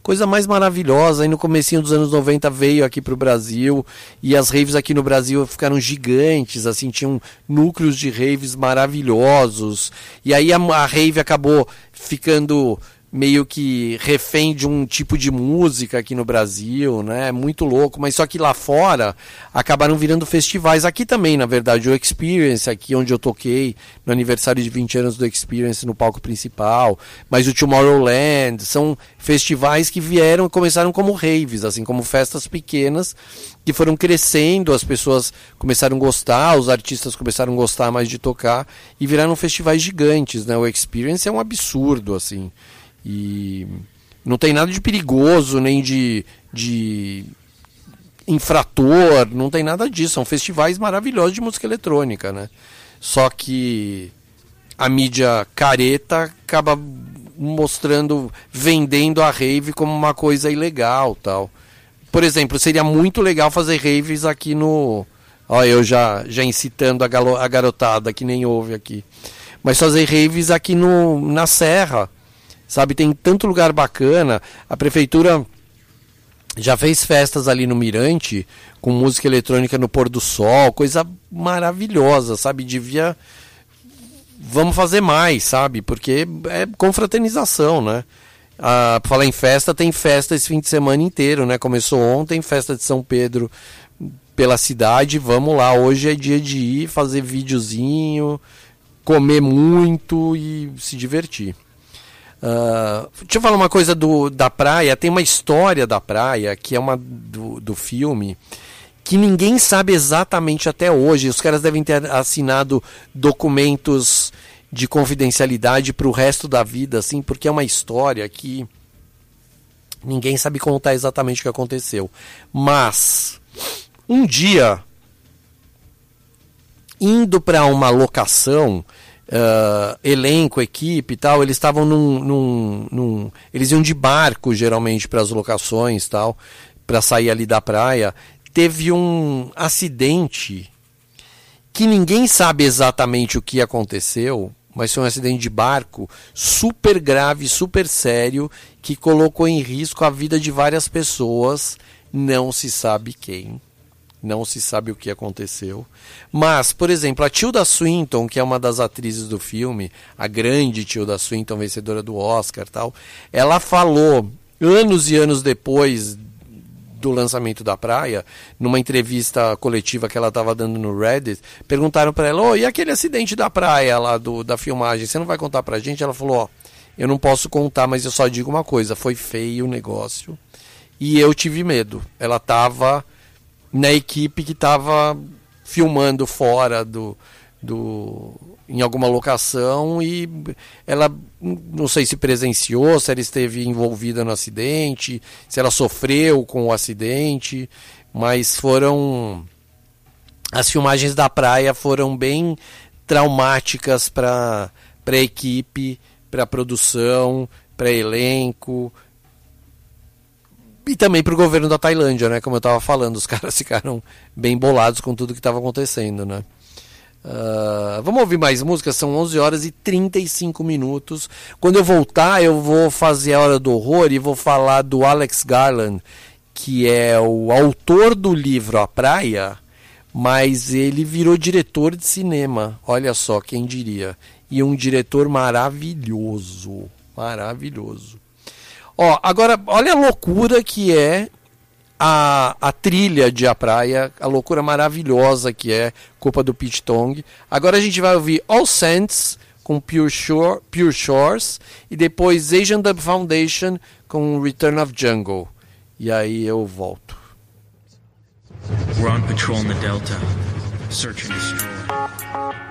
coisa mais maravilhosa. Aí no comecinho dos anos 90 veio aqui para o Brasil e as raves aqui no Brasil ficaram gigantes, assim, tinham núcleos de raves maravilhosos. E aí a, a rave acabou ficando meio que refém de um tipo de música aqui no Brasil, né? Muito louco, mas só que lá fora acabaram virando festivais. Aqui também, na verdade, o Experience, aqui onde eu toquei, no aniversário de 20 anos do Experience no palco principal, mas o Tomorrowland, são festivais que vieram e começaram como raves, assim, como festas pequenas que foram crescendo, as pessoas começaram a gostar, os artistas começaram a gostar mais de tocar e viraram festivais gigantes, né? O Experience é um absurdo, assim. E não tem nada de perigoso, nem de, de infrator, não tem nada disso. São festivais maravilhosos de música eletrônica, né? Só que a mídia careta acaba mostrando, vendendo a rave como uma coisa ilegal, tal. Por exemplo, seria muito legal fazer raves aqui no, ó, eu já já incitando a, galo, a garotada que nem ouve aqui. Mas fazer raves aqui no na Serra, sabe? Tem tanto lugar bacana. A prefeitura já fez festas ali no Mirante com música eletrônica no pôr do sol, coisa maravilhosa, sabe? Devia vamos fazer mais, sabe? Porque é confraternização, né? Ah, falar em festa, tem festa esse fim de semana inteiro, né? Começou ontem, festa de São Pedro pela cidade. Vamos lá, hoje é dia de ir fazer videozinho, comer muito e se divertir. Uh, deixa eu falar uma coisa do, da praia. Tem uma história da praia que é uma do, do filme que ninguém sabe exatamente até hoje. Os caras devem ter assinado documentos de confidencialidade para o resto da vida, assim, porque é uma história que ninguém sabe contar exatamente o que aconteceu. Mas um dia, indo para uma locação, uh, elenco, equipe e tal, eles estavam num, num, num, Eles iam de barco geralmente para as locações tal, para sair ali da praia. Teve um acidente que ninguém sabe exatamente o que aconteceu, mas foi um acidente de barco super grave, super sério, que colocou em risco a vida de várias pessoas, não se sabe quem. Não se sabe o que aconteceu. Mas, por exemplo, a Tilda Swinton, que é uma das atrizes do filme, a grande Tilda Swinton, vencedora do Oscar tal, ela falou, anos e anos depois do lançamento da praia, numa entrevista coletiva que ela estava dando no Reddit, perguntaram para ela: oh, e aquele acidente da praia lá do, da filmagem, você não vai contar pra gente? Ela falou: ó, oh, eu não posso contar, mas eu só digo uma coisa: foi feio o negócio e eu tive medo. Ela estava na equipe que estava filmando fora do, do em alguma locação e ela não sei se presenciou, se ela esteve envolvida no acidente, se ela sofreu com o acidente, mas foram as filmagens da praia foram bem traumáticas para para a equipe, para a produção, para elenco, também para o governo da Tailândia, né? Como eu estava falando, os caras ficaram bem bolados com tudo que estava acontecendo, né? Uh, vamos ouvir mais músicas, são 11 horas e 35 minutos. Quando eu voltar, eu vou fazer a Hora do Horror e vou falar do Alex Garland, que é o autor do livro A Praia, mas ele virou diretor de cinema. Olha só, quem diria. E um diretor maravilhoso. Maravilhoso. Ó, agora, olha a loucura que é a, a trilha de A Praia, a loucura maravilhosa que é culpa do Pete Tong. Agora a gente vai ouvir All Saints com Pure, Shore, Pure Shores e depois Asian Dub Foundation com Return of Jungle. E aí eu volto. We're on patrol in the Delta. Search and destroy.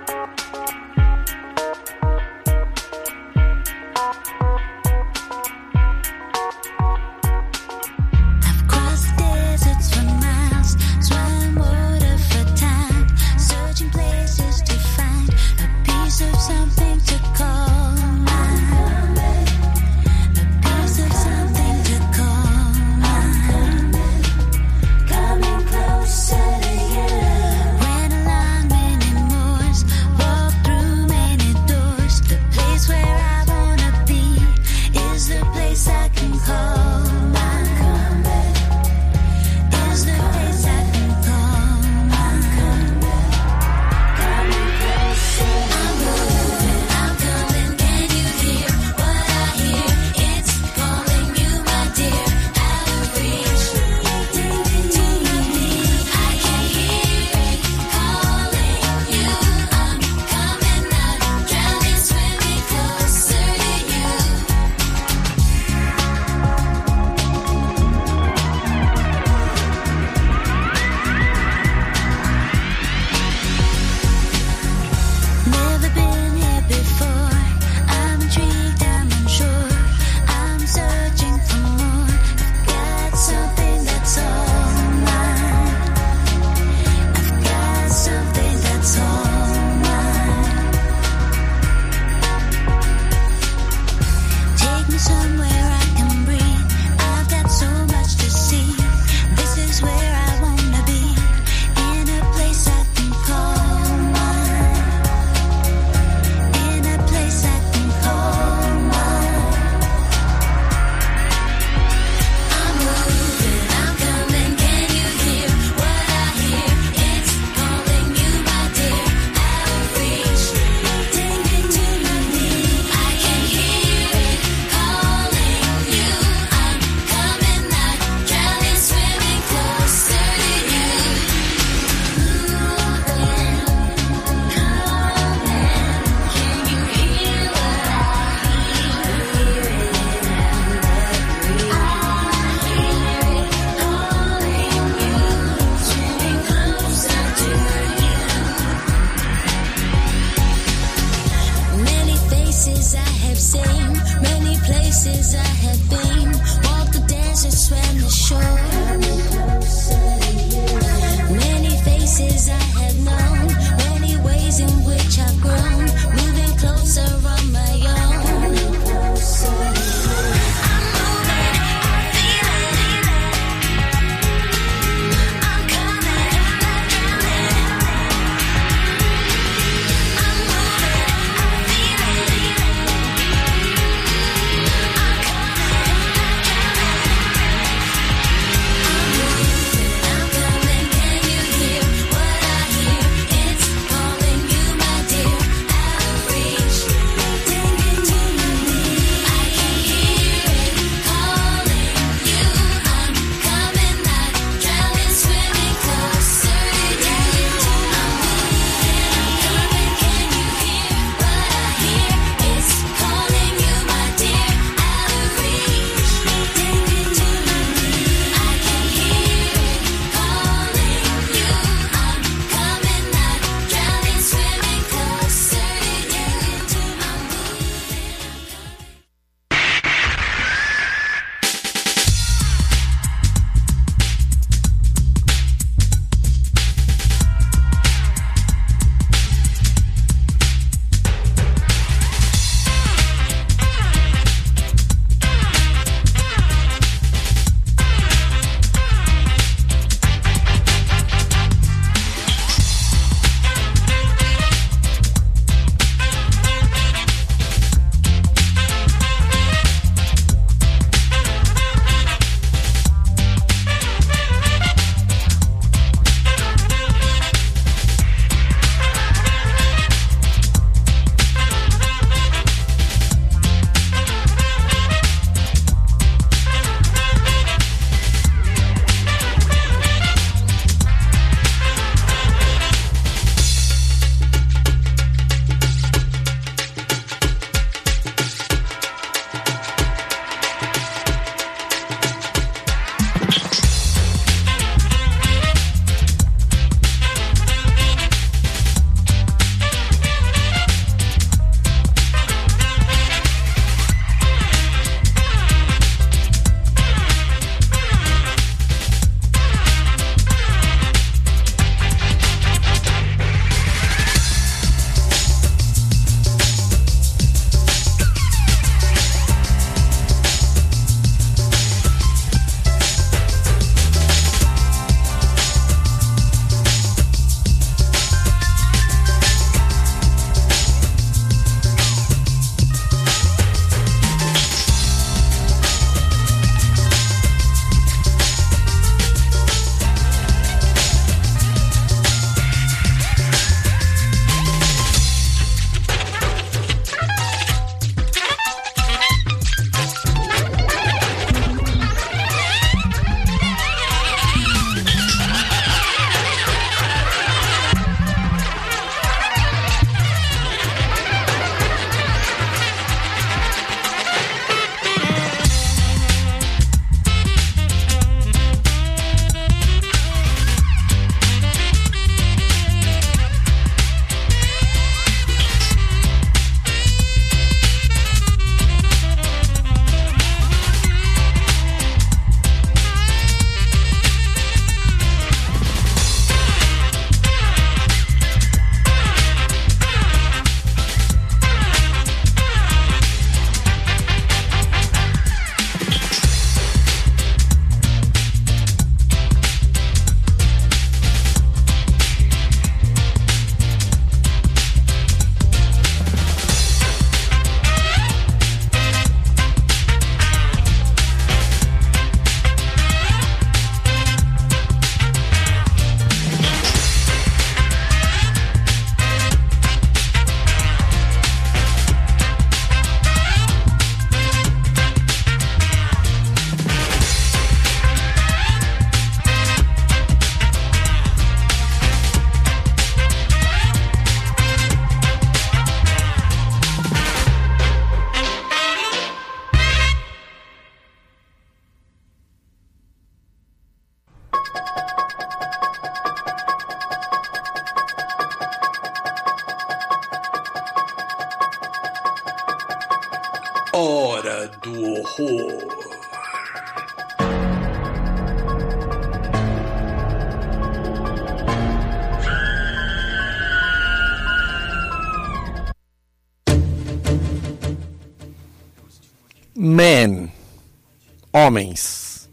Homens.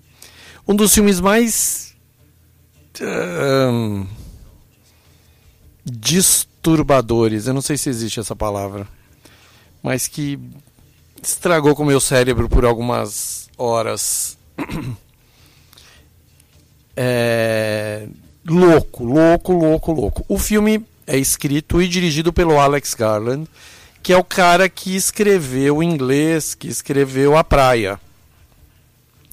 Um dos filmes mais ahn, disturbadores, eu não sei se existe essa palavra, mas que estragou com o meu cérebro por algumas horas. É, louco, louco, louco, louco. O filme é escrito e dirigido pelo Alex Garland, que é o cara que escreveu em inglês, que escreveu A Praia.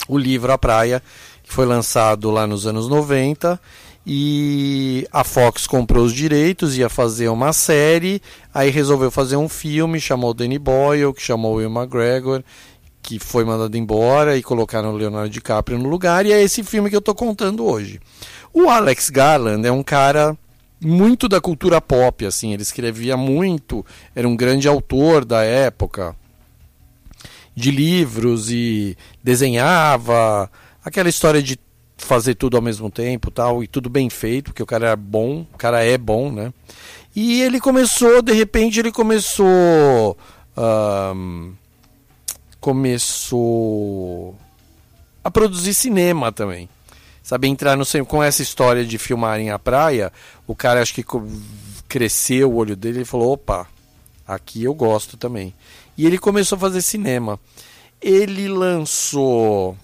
O livro A Praia, que foi lançado lá nos anos 90 e a Fox comprou os direitos, ia fazer uma série, aí resolveu fazer um filme, chamou o Danny Boyle, que chamou o Will McGregor, que foi mandado embora e colocaram o Leonardo DiCaprio no lugar, e é esse filme que eu estou contando hoje. O Alex Garland é um cara muito da cultura pop, assim, ele escrevia muito, era um grande autor da época de livros e desenhava aquela história de fazer tudo ao mesmo tempo, tal, e tudo bem feito, porque o cara é bom, o cara é bom, né? E ele começou, de repente, ele começou ahn, começou a produzir cinema também. Sabe, entrar no com essa história de filmarem a praia, o cara acho que cresceu o olho dele e falou: opa, aqui eu gosto também. E ele começou a fazer cinema. Ele lançou.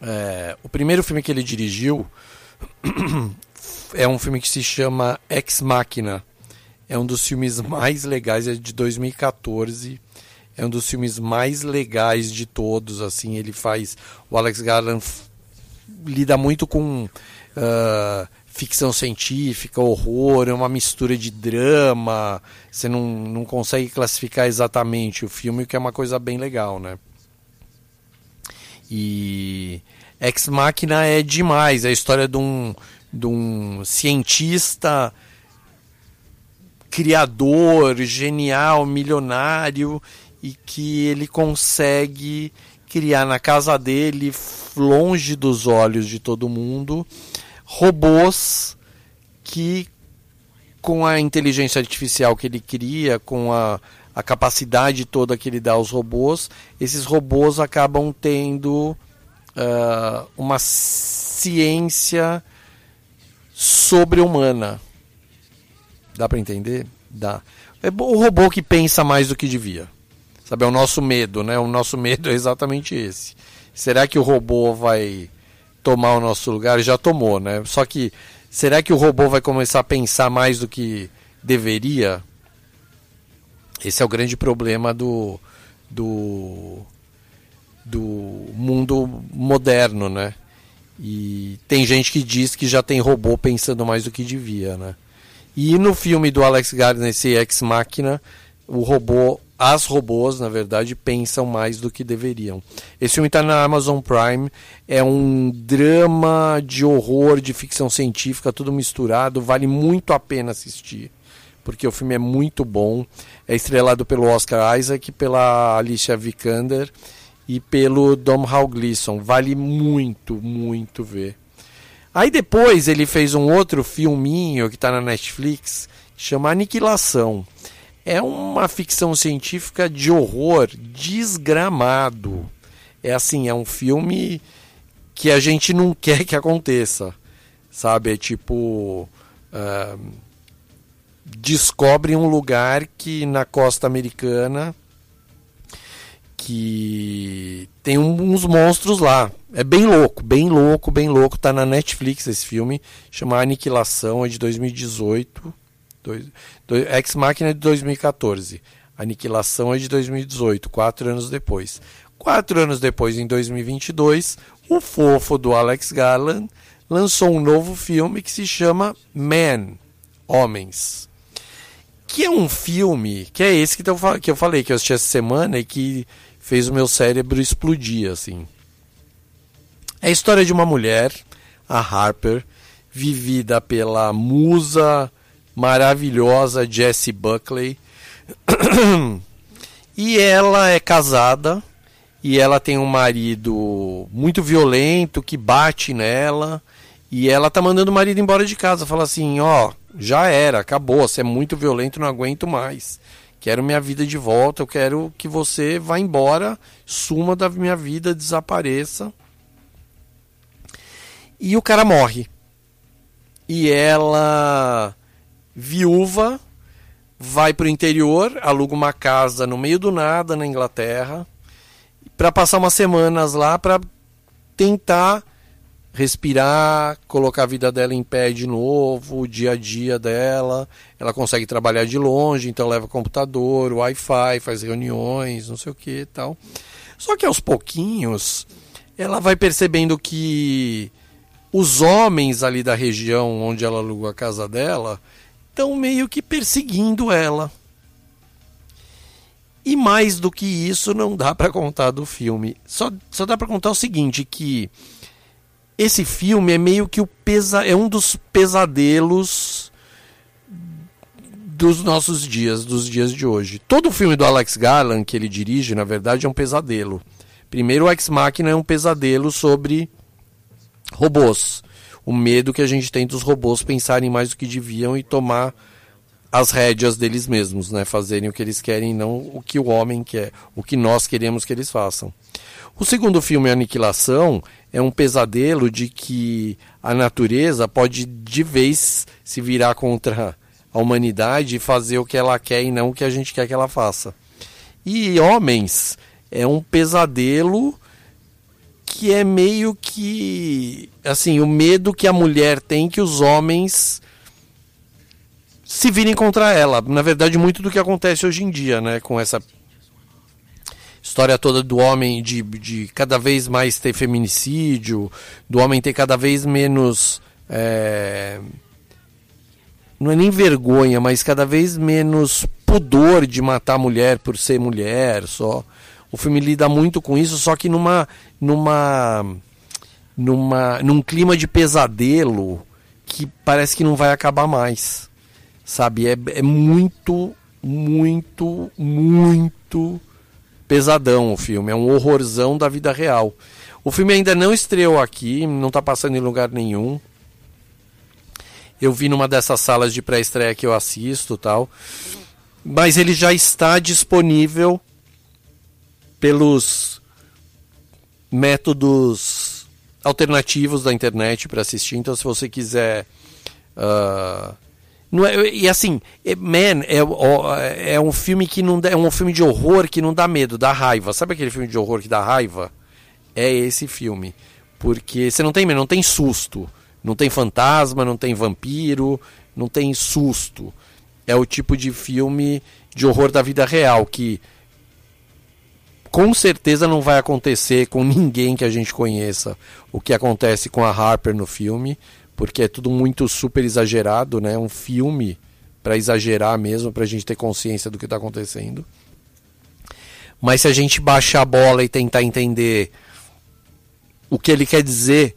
é, o primeiro filme que ele dirigiu é um filme que se chama Ex Machina. É um dos filmes mais legais, é de 2014. É um dos filmes mais legais de todos. Assim, ele faz. O Alex Garland lida muito com ah, ficção científica, horror, é uma mistura de drama. Você não, não consegue classificar exatamente o filme, o que é uma coisa bem legal, né? E Ex Machina é demais. É a história de um, de um cientista criador, genial, milionário e que ele consegue criar na casa dele, longe dos olhos de todo mundo, robôs que com a inteligência artificial que ele cria, com a, a capacidade toda que ele dá aos robôs, esses robôs acabam tendo ah, uma ciência sobre-humana. Dá para entender? Dá. É o robô que pensa mais do que devia. Sabe, é o nosso medo, né? O nosso medo é exatamente esse. Será que o robô vai tomar o nosso lugar? Já tomou, né? Só que será que o robô vai começar a pensar mais do que deveria? Esse é o grande problema do do do mundo moderno, né? E tem gente que diz que já tem robô pensando mais do que devia, né? E no filme do Alex Garland, esse Ex Machina, o robô, as robôs, na verdade, pensam mais do que deveriam. Esse filme está na Amazon Prime, é um drama de horror, de ficção científica, tudo misturado, vale muito a pena assistir, porque o filme é muito bom. É estrelado pelo Oscar Isaac, pela Alicia Vikander e pelo Domhnall Gleeson. Vale muito, muito ver. Aí depois ele fez um outro filminho que está na Netflix, chama Aniquilação. É uma ficção científica de horror desgramado. É assim, é um filme que a gente não quer que aconteça. Sabe? É tipo. ah, descobre um lugar que na costa americana que tem uns monstros lá. É bem louco, bem louco, bem louco. Tá na Netflix esse filme, chama Aniquilação, é de 2018. Dois, dois, Ex Machina é de 2014. Aniquilação é de 2018, quatro anos depois. Quatro anos depois, em 2022, o fofo do Alex Garland lançou um novo filme que se chama Man, Homens que é um filme, que é esse que eu, fa- que eu falei, que eu assisti essa semana e que fez o meu cérebro explodir, assim. É a história de uma mulher, a Harper, vivida pela musa maravilhosa Jessie Buckley. E ela é casada e ela tem um marido muito violento que bate nela e ela tá mandando o marido embora de casa, fala assim, ó, já era, acabou, você é muito violento, não aguento mais. Quero minha vida de volta, eu quero que você vá embora, suma da minha vida, desapareça. E o cara morre. E ela, viúva, vai para o interior, aluga uma casa no meio do nada na Inglaterra, para passar umas semanas lá para tentar respirar, colocar a vida dela em pé de novo, o dia a dia dela. Ela consegue trabalhar de longe, então leva computador, Wi-Fi, faz reuniões, não sei o que tal. Só que aos pouquinhos ela vai percebendo que os homens ali da região onde ela alugou a casa dela estão meio que perseguindo ela. E mais do que isso não dá para contar do filme. Só, só dá para contar o seguinte que esse filme é meio que o pesa é um dos pesadelos dos nossos dias, dos dias de hoje. Todo filme do Alex Garland que ele dirige, na verdade, é um pesadelo. Primeiro, o Ex Machina é um pesadelo sobre robôs. O medo que a gente tem dos robôs pensarem mais do que deviam e tomar as rédeas deles mesmos, né? Fazerem o que eles querem, não o que o homem quer, o que nós queremos que eles façam. O segundo filme, Aniquilação, é um pesadelo de que a natureza pode de vez se virar contra a humanidade e fazer o que ela quer e não o que a gente quer que ela faça. E Homens é um pesadelo que é meio que assim, o medo que a mulher tem que os homens se virem contra ela. Na verdade, muito do que acontece hoje em dia, né, com essa história toda do homem de, de cada vez mais ter feminicídio, do homem ter cada vez menos é, não é nem vergonha, mas cada vez menos pudor de matar a mulher por ser mulher, só. O filme lida muito com isso, só que numa numa numa num clima de pesadelo que parece que não vai acabar mais. Sabe? É, é muito muito muito pesadão o filme, é um horrorzão da vida real. O filme ainda não estreou aqui, não está passando em lugar nenhum. Eu vi numa dessas salas de pré-estreia que eu assisto tal. Mas ele já está disponível pelos métodos alternativos da internet para assistir. Então, se você quiser. Uh, não é, e assim, é, Man é, é um filme que não é um filme de horror que não dá medo, dá raiva. Sabe aquele filme de horror que dá raiva? É esse filme. Porque você não tem medo, não tem susto. Não tem fantasma, não tem vampiro, não tem susto. É o tipo de filme de horror da vida real que com certeza não vai acontecer com ninguém que a gente conheça o que acontece com a Harper no filme, porque é tudo muito super exagerado, né? Um filme para exagerar mesmo, para a gente ter consciência do que está acontecendo. Mas se a gente baixar a bola e tentar entender o que ele quer dizer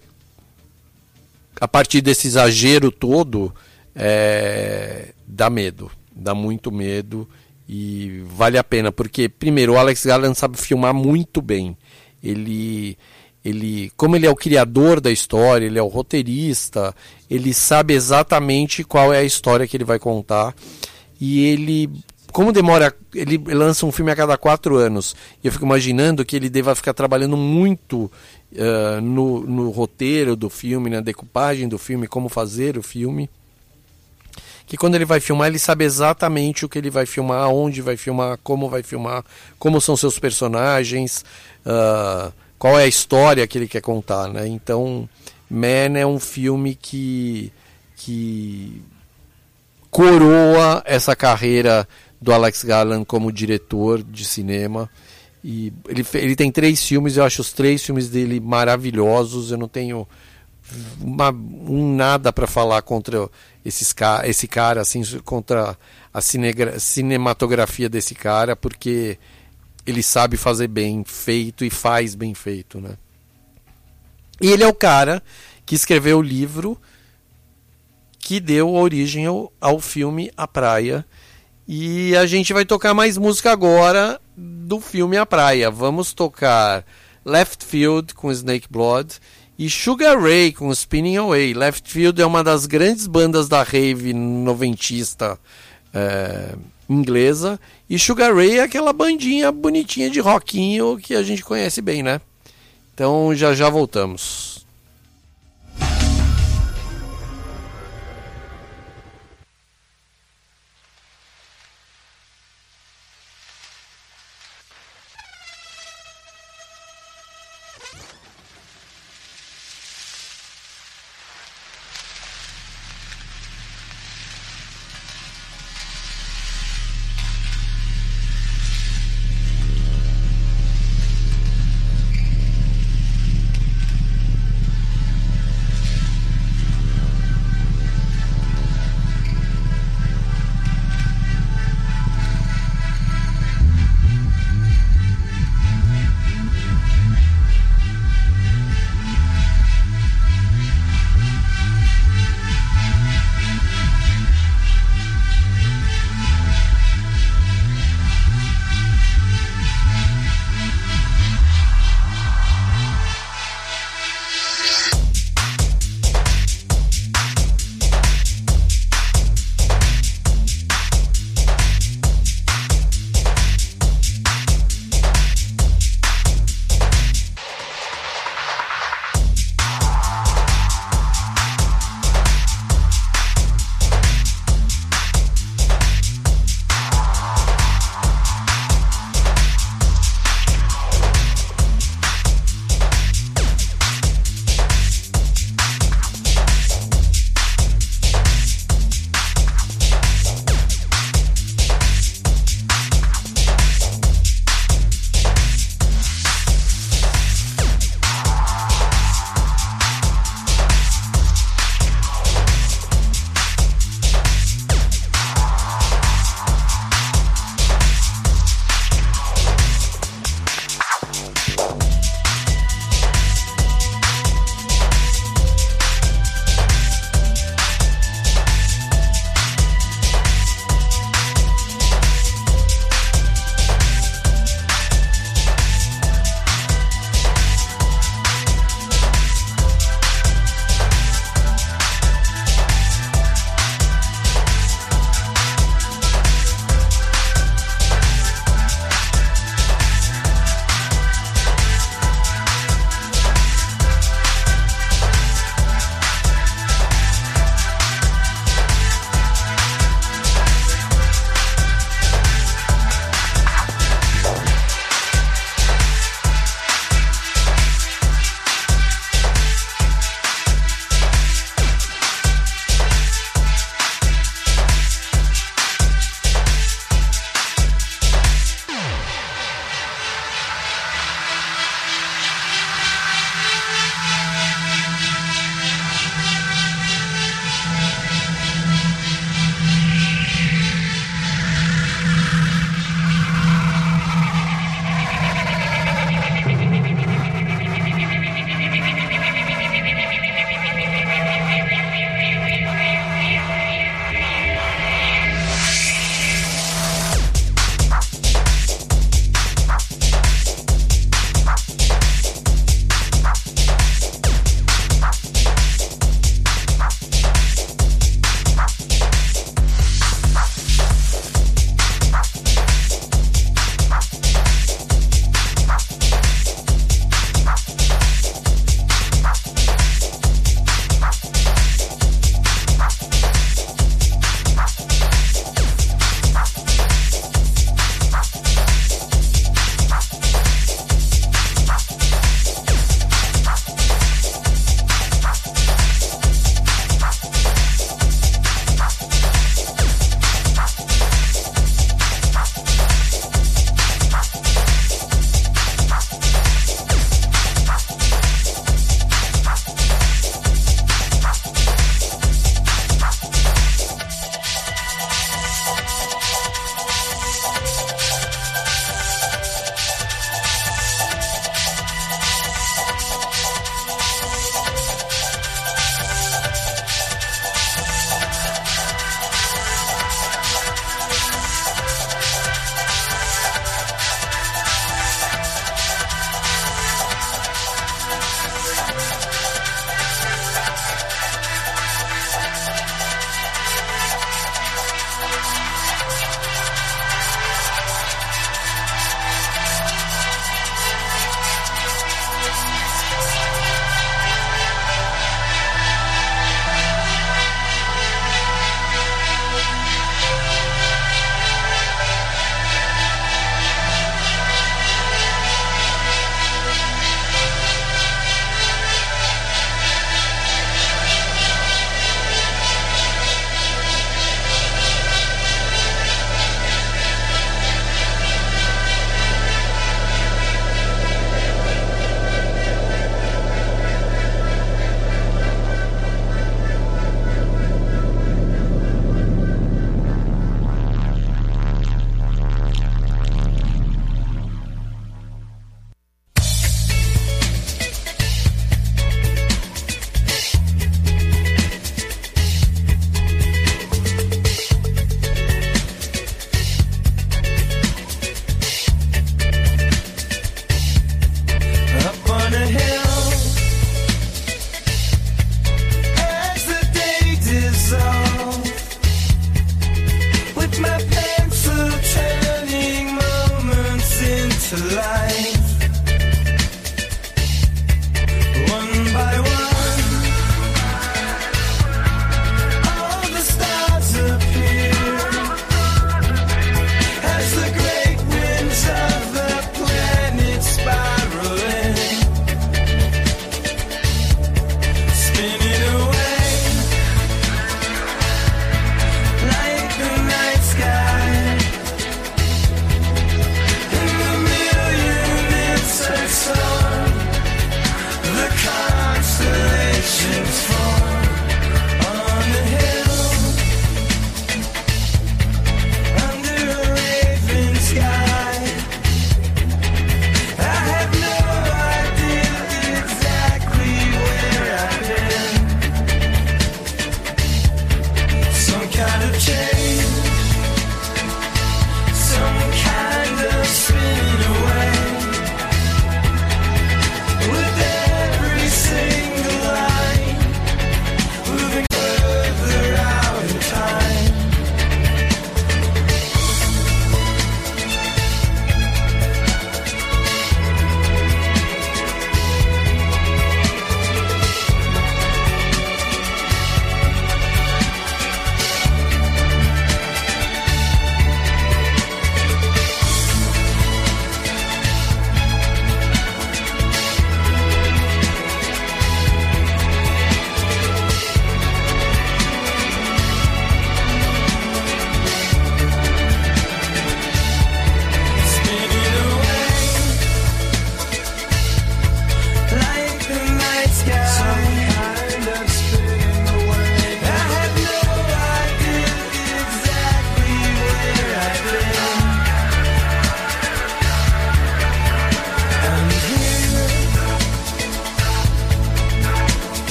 a partir desse exagero todo, é, dá medo, dá muito medo e vale a pena, porque primeiro o Alex Garland sabe filmar muito bem. Ele ele, como ele é o criador da história, ele é o roteirista, ele sabe exatamente qual é a história que ele vai contar. E ele, como demora, ele lança um filme a cada quatro anos. E eu fico imaginando que ele deva ficar trabalhando muito uh, no, no roteiro do filme, na decupagem do filme, como fazer o filme. Que quando ele vai filmar, ele sabe exatamente o que ele vai filmar, onde vai filmar, como vai filmar, como são seus personagens, uh, qual é a história que ele quer contar. Né? Então, Man é um filme que, que coroa essa carreira do Alex Garland como diretor de cinema. E ele, ele tem três filmes, eu acho os três filmes dele maravilhosos. Eu não tenho uma, um nada para falar contra esses, esse cara, assim, contra a cinematografia desse cara, porque ele sabe fazer bem feito e faz bem feito, né? E ele é o cara que escreveu o livro que deu origem ao, ao filme A Praia. E a gente vai tocar mais música agora do filme A Praia. Vamos tocar Left Field com Snake Blood e Sugar Ray com Spinning Away. Left Field é uma das grandes bandas da rave noventista é, inglesa e Sugar Ray é aquela bandinha bonitinha de rockinho que a gente conhece bem, né? Então já já voltamos.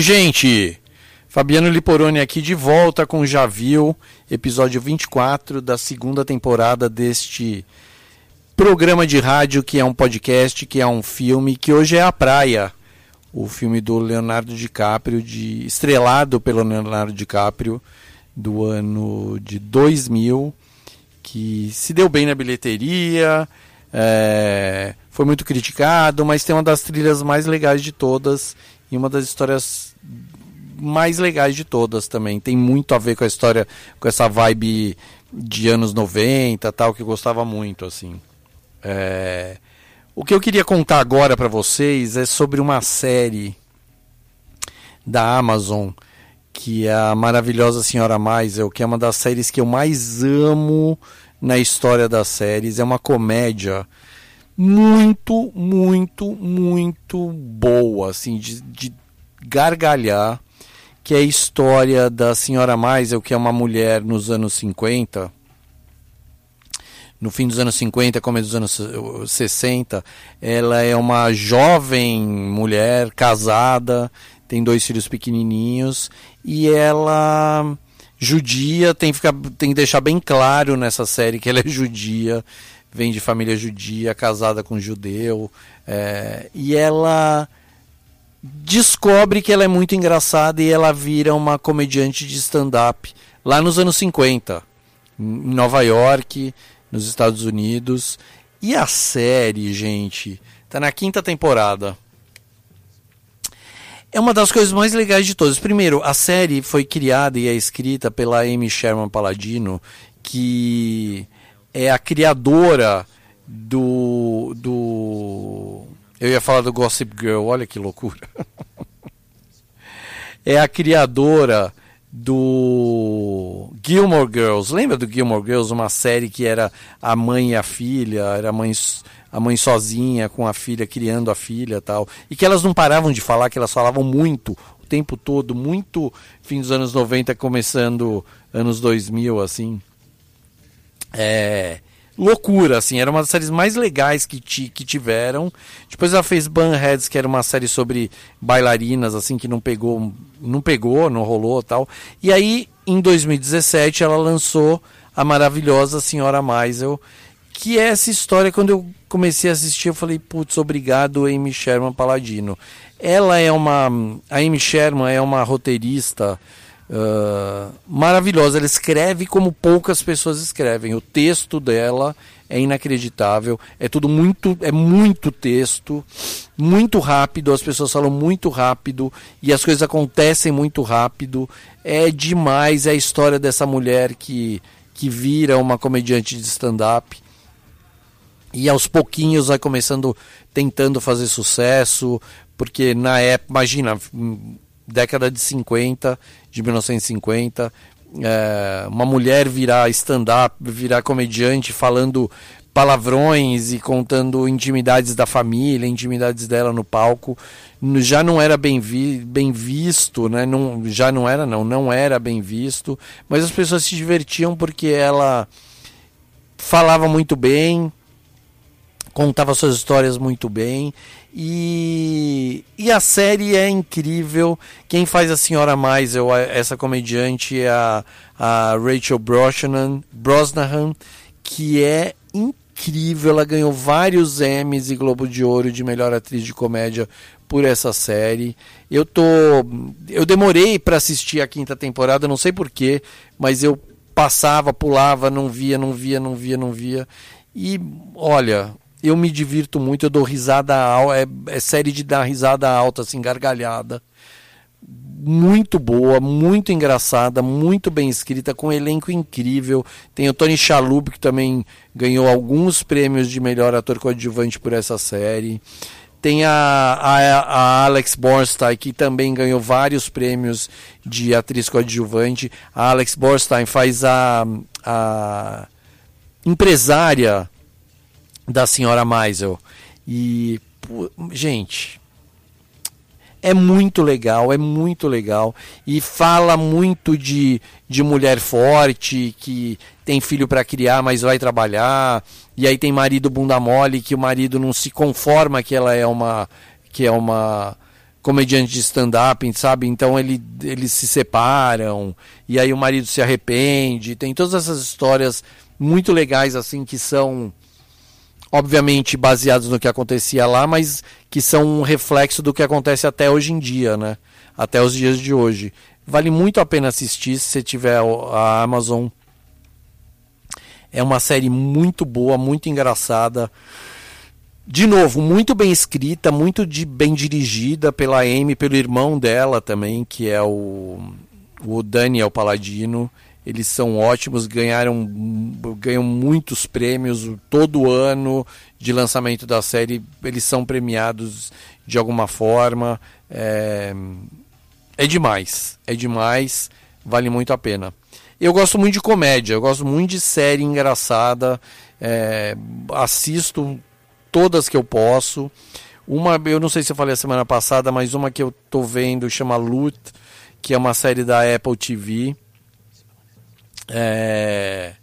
Oi, gente! Fabiano Liporoni aqui de volta com Já Viu, episódio 24 da segunda temporada deste programa de rádio que é um podcast, que é um filme, que hoje é A Praia, o filme do Leonardo DiCaprio, de, estrelado pelo Leonardo DiCaprio, do ano de 2000, que se deu bem na bilheteria, é, foi muito criticado, mas tem uma das trilhas mais legais de todas e uma das histórias mais legais de todas também. Tem muito a ver com a história, com essa vibe de anos 90 tal, que eu gostava muito, assim. É... O que eu queria contar agora para vocês é sobre uma série da Amazon, que é a maravilhosa Senhora Maisel, que é uma das séries que eu mais amo na história das séries. É uma comédia muito, muito, muito boa, assim, de, de gargalhar, que é a história da senhora Maisel, que é uma mulher nos anos 50, no fim dos anos 50, começo dos anos 60, ela é uma jovem mulher casada, tem dois filhos pequenininhos e ela judia, tem que, ficar, tem que deixar bem claro nessa série que ela é judia, vem de família judia, casada com judeu, é, e ela descobre que ela é muito engraçada e ela vira uma comediante de stand-up lá nos anos 50, em Nova York, nos Estados Unidos. E a série, gente, tá na quinta temporada. É uma das coisas mais legais de todas. Primeiro, a série foi criada e é escrita pela Amy Sherman Paladino, que é a criadora do. do eu ia falar do Gossip Girl, olha que loucura. é a criadora do Gilmore Girls. Lembra do Gilmore Girls? Uma série que era a mãe e a filha, era a mãe, a mãe sozinha com a filha, criando a filha tal. E que elas não paravam de falar, que elas falavam muito, o tempo todo, muito fim dos anos 90, começando anos 2000, assim. É loucura, assim, era uma das séries mais legais que, ti, que tiveram. Depois ela fez Bunheads, que era uma série sobre bailarinas, assim, que não pegou, não pegou, não rolou tal. E aí, em 2017, ela lançou a maravilhosa Senhora Maisel, que é essa história, quando eu comecei a assistir, eu falei, putz, obrigado, Amy Sherman Paladino. Ela é uma, a Amy Sherman é uma roteirista uh, maravilhosa. Ela escreve como poucas pessoas escrevem. O texto dela é inacreditável. É tudo muito, é muito texto, muito rápido. As pessoas falam muito rápido e as coisas acontecem muito rápido. É demais é a história dessa mulher que que vira uma comediante de stand-up e aos pouquinhos vai começando tentando fazer sucesso, porque na época, imagina, década de 50, de 1950, é, uma mulher virar stand-up, virar comediante falando palavrões e contando intimidades da família, intimidades dela no palco, já não era bem, vi, bem visto, né? não, já não era não, não era bem visto, mas as pessoas se divertiam porque ela falava muito bem, contava suas histórias muito bem e, e a série é incrível. Quem faz a Senhora Maisel, essa comediante, é a, a Rachel Brosnahan, Brosnahan, que é incrível. Ela ganhou vários Emmys e Globo de Ouro de melhor atriz de comédia por essa série. Eu tô, eu demorei para assistir a quinta temporada, não sei porquê, mas eu passava, pulava, não via, não via, não via, não via. E olha, eu me divirto muito, eu dou risada alta, é, é série de dar risada alta, assim, gargalhada. Muito boa, muito engraçada, muito bem escrita, com um elenco incrível. Tem o Tony Shalhoub, que também ganhou alguns prêmios de melhor ator coadjuvante por essa série. Tem a, a, a, Alex Borstein, que também ganhou vários prêmios de atriz coadjuvante. A Alex Borstein faz a, a empresária da senhora Maisel. E, gente, é muito legal, é muito legal. E fala muito de, de mulher forte, que tem filho para criar, mas vai trabalhar. E aí tem marido bunda mole, que o marido não se conforma que ela é uma. que é uma comediante de stand-up, sabe? Então ele, eles se separam, e aí o marido se arrepende. Tem todas essas histórias muito legais, assim, que são obviamente baseados no que acontecia lá, mas que são um reflexo do que acontece até hoje em dia, né? Até os dias de hoje. Vale muito a pena assistir se você tiver a Amazon. É uma série muito boa, muito engraçada. De novo, muito bem escrita, muito de, bem dirigida pela Amy, pelo irmão dela também, que é o, o Daniel Paladino. Eles são ótimos, ganharam ganham muitos prêmios todo ano de lançamento da série. Eles são premiados de alguma forma. É, é demais, é demais, vale muito a pena. Eu gosto muito de comédia, eu gosto muito de série engraçada. É, assisto todas que eu posso. Uma, eu não sei se eu falei a semana passada, mas uma que eu tô vendo chama Loot, que é uma série da Apple TV é...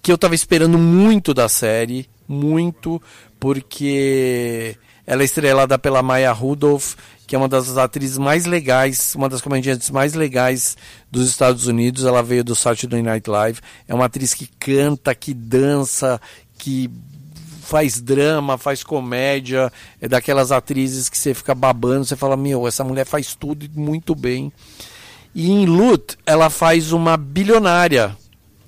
Que eu estava esperando muito da série, muito, porque ela é estrelada pela Maya Rudolph, que é uma das atrizes mais legais, uma das comediantes mais legais dos Estados Unidos. Ela veio do Saturday Night Live. É uma atriz que canta, que dança, que faz drama, faz comédia. É daquelas atrizes que você fica babando, você fala: Meu, essa mulher faz tudo muito bem. E em Lut, ela faz uma bilionária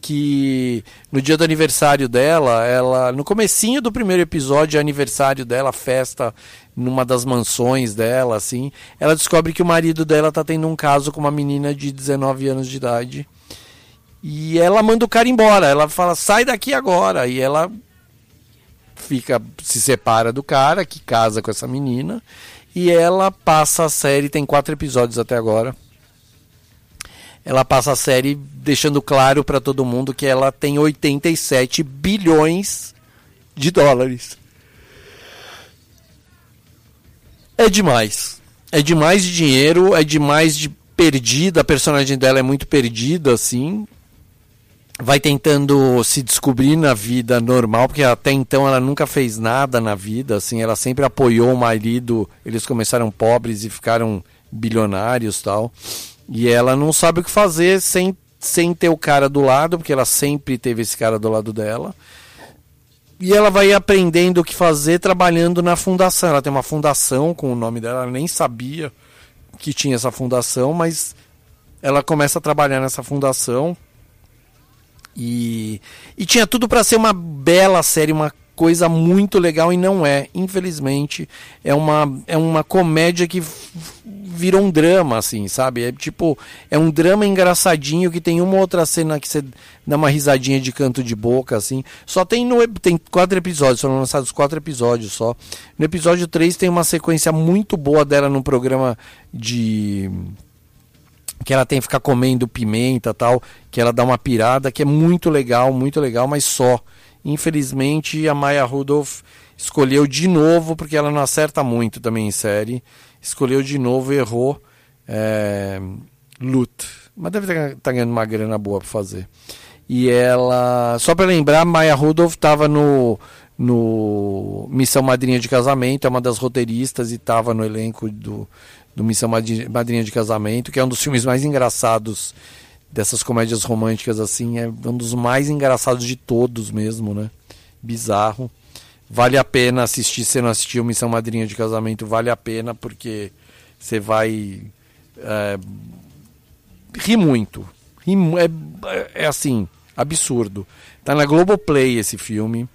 que no dia do aniversário dela, ela no comecinho do primeiro episódio, é aniversário dela, festa numa das mansões dela, assim, ela descobre que o marido dela tá tendo um caso com uma menina de 19 anos de idade. E ela manda o cara embora, ela fala: "Sai daqui agora". E ela fica se separa do cara que casa com essa menina e ela passa a série, tem quatro episódios até agora ela passa a série deixando claro para todo mundo que ela tem 87 bilhões de dólares. É demais. É demais de dinheiro, é demais de perdida. A personagem dela é muito perdida, assim. Vai tentando se descobrir na vida normal, porque até então ela nunca fez nada na vida, assim. Ela sempre apoiou o marido. Eles começaram pobres e ficaram bilionários, tal. E ela não sabe o que fazer sem, sem ter o cara do lado, porque ela sempre teve esse cara do lado dela. E ela vai aprendendo o que fazer trabalhando na fundação. Ela tem uma fundação com o nome dela, ela nem sabia que tinha essa fundação, mas ela começa a trabalhar nessa fundação. E, e tinha tudo para ser uma bela série, uma coisa muito legal e não é. Infelizmente, é uma, é uma comédia que virou um drama, assim, sabe? É tipo, é um drama engraçadinho que tem uma outra cena que você dá uma risadinha de canto de boca, assim. Só tem no, tem quatro episódios, foram lançados quatro episódios só. No episódio 3 tem uma sequência muito boa dela no programa de que ela tem que ficar comendo pimenta tal, que ela dá uma pirada, que é muito legal, muito legal, mas só. Infelizmente, a Maya Rudolph escolheu de novo, porque ela não acerta muito também em série. Escolheu de novo e errou é. Mas deve estar tá ganhando uma grana boa para fazer. E ela. Só para lembrar, Maya Rudolph estava no, no Missão Madrinha de Casamento, é uma das roteiristas e estava no elenco do, do Missão Madrinha de Casamento, que é um dos filmes mais engraçados dessas comédias românticas assim, é um dos mais engraçados de todos mesmo, né? Bizarro. Vale a pena assistir, se não assistiu Missão Madrinha de Casamento, vale a pena porque você vai é, muito. Ri, é, é assim, absurdo. Tá na Globoplay esse filme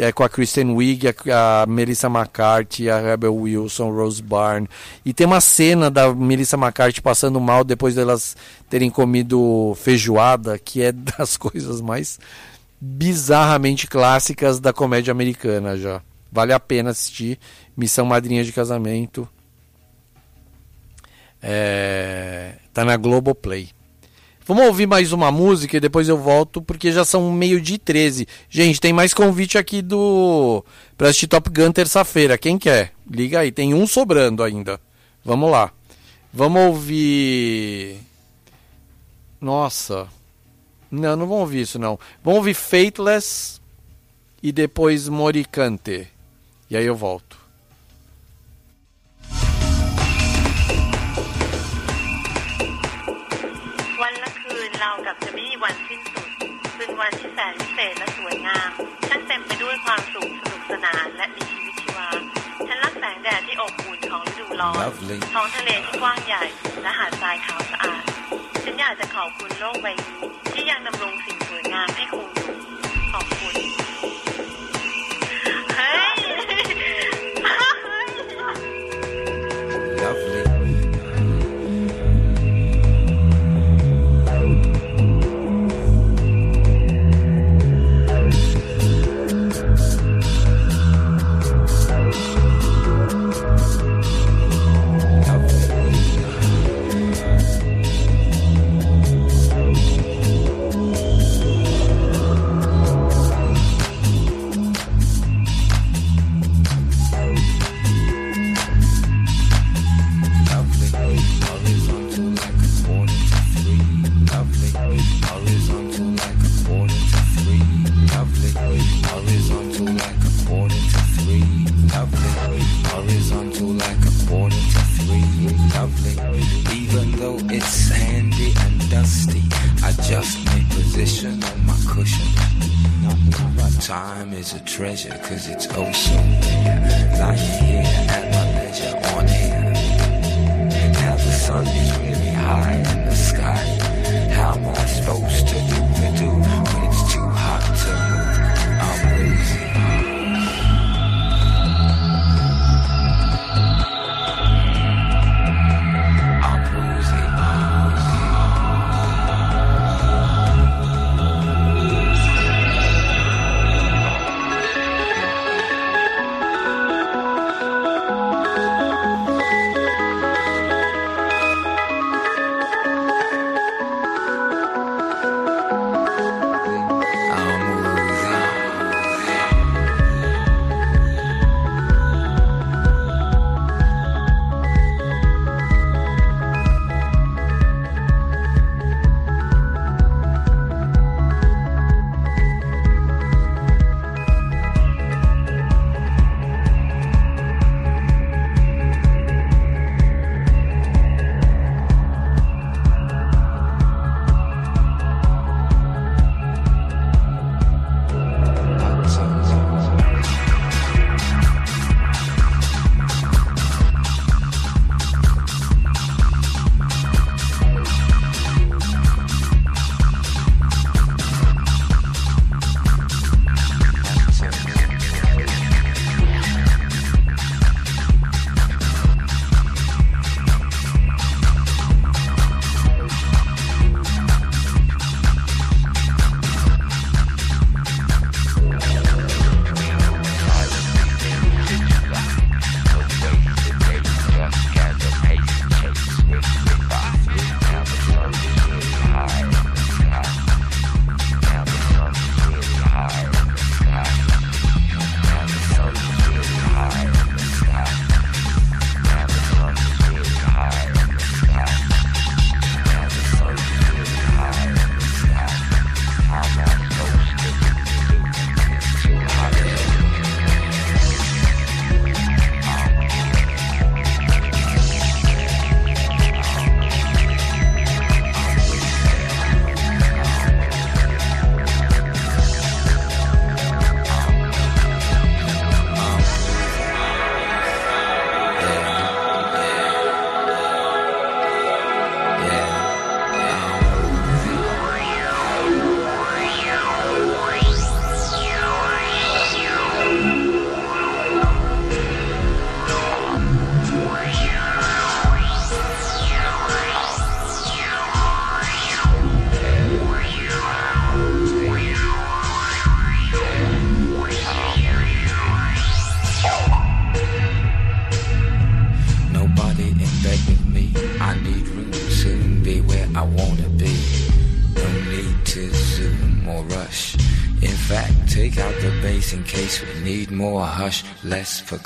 é, com a Kristen Wiig, a, a, Melissa McCarthy, a Rebel Wilson, Rose Byrne. E tem uma cena da Melissa McCarthy passando mal depois delas terem comido feijoada, que é das coisas mais bizarramente clássicas da comédia americana já. Vale a pena assistir. Missão Madrinha de Casamento. É, tá na Globoplay. Vamos ouvir mais uma música e depois eu volto, porque já são meio de 13. Gente, tem mais convite aqui do. pra assistir Top Gun terça-feira. Quem quer? Liga aí, tem um sobrando ainda. Vamos lá. Vamos ouvir. Nossa. Não, não vamos ouvir isso não. Vamos ouvir Fateless e depois Moricante. E aí eu volto. ร้อน Lovely. ท้องทะเลที่กว้างใหญ่ และหาดทรายขาวสะอาด ฉันอยากจะขอบคุณโลกใบนี้ที่ยังดำรงสิ่งสวยงามให้คง Time is a treasure, cause it's ocean. Lying here less for.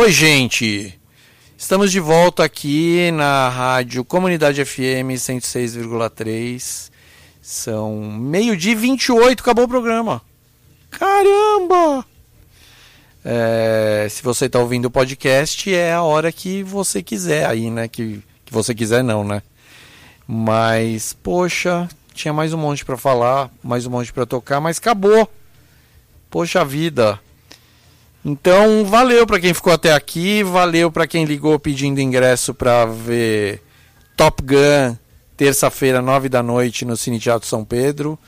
Oi, gente! Estamos de volta aqui na rádio Comunidade FM 106,3. São meio-dia e 28, acabou o programa. Caramba! É, se você está ouvindo o podcast, é a hora que você quiser aí, né? Que, que você quiser não, né? Mas, poxa, tinha mais um monte para falar, mais um monte para tocar, mas acabou. Poxa vida. Então, valeu para quem ficou até aqui, valeu para quem ligou pedindo ingresso para ver Top Gun, terça-feira, nove da noite, no Cine Teatro São Pedro.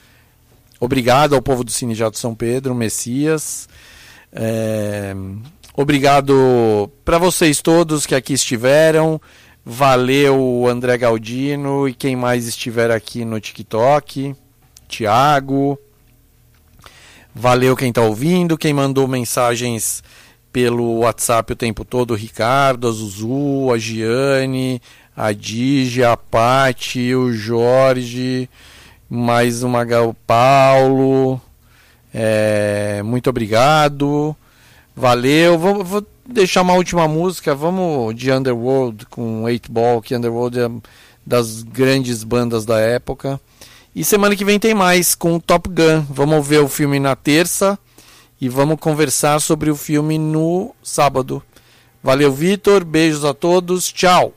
Obrigado ao povo do Cine Teatro São Pedro, Messias. É, Obrigado para vocês todos que aqui estiveram. Valeu, André Galdino e quem mais estiver aqui no TikTok. Tiago. Valeu quem está ouvindo, quem mandou mensagens pelo WhatsApp o tempo todo, o Ricardo, a Zuzu, a Giane, a Dígia, a Pati, o Jorge, mais uma o Paulo. É, muito obrigado. Valeu. Vou, vou deixar uma última música. Vamos de Underworld com 8 Ball, que Underworld é das grandes bandas da época. E semana que vem tem mais com Top Gun. Vamos ver o filme na terça e vamos conversar sobre o filme no sábado. Valeu, Vitor. Beijos a todos. Tchau.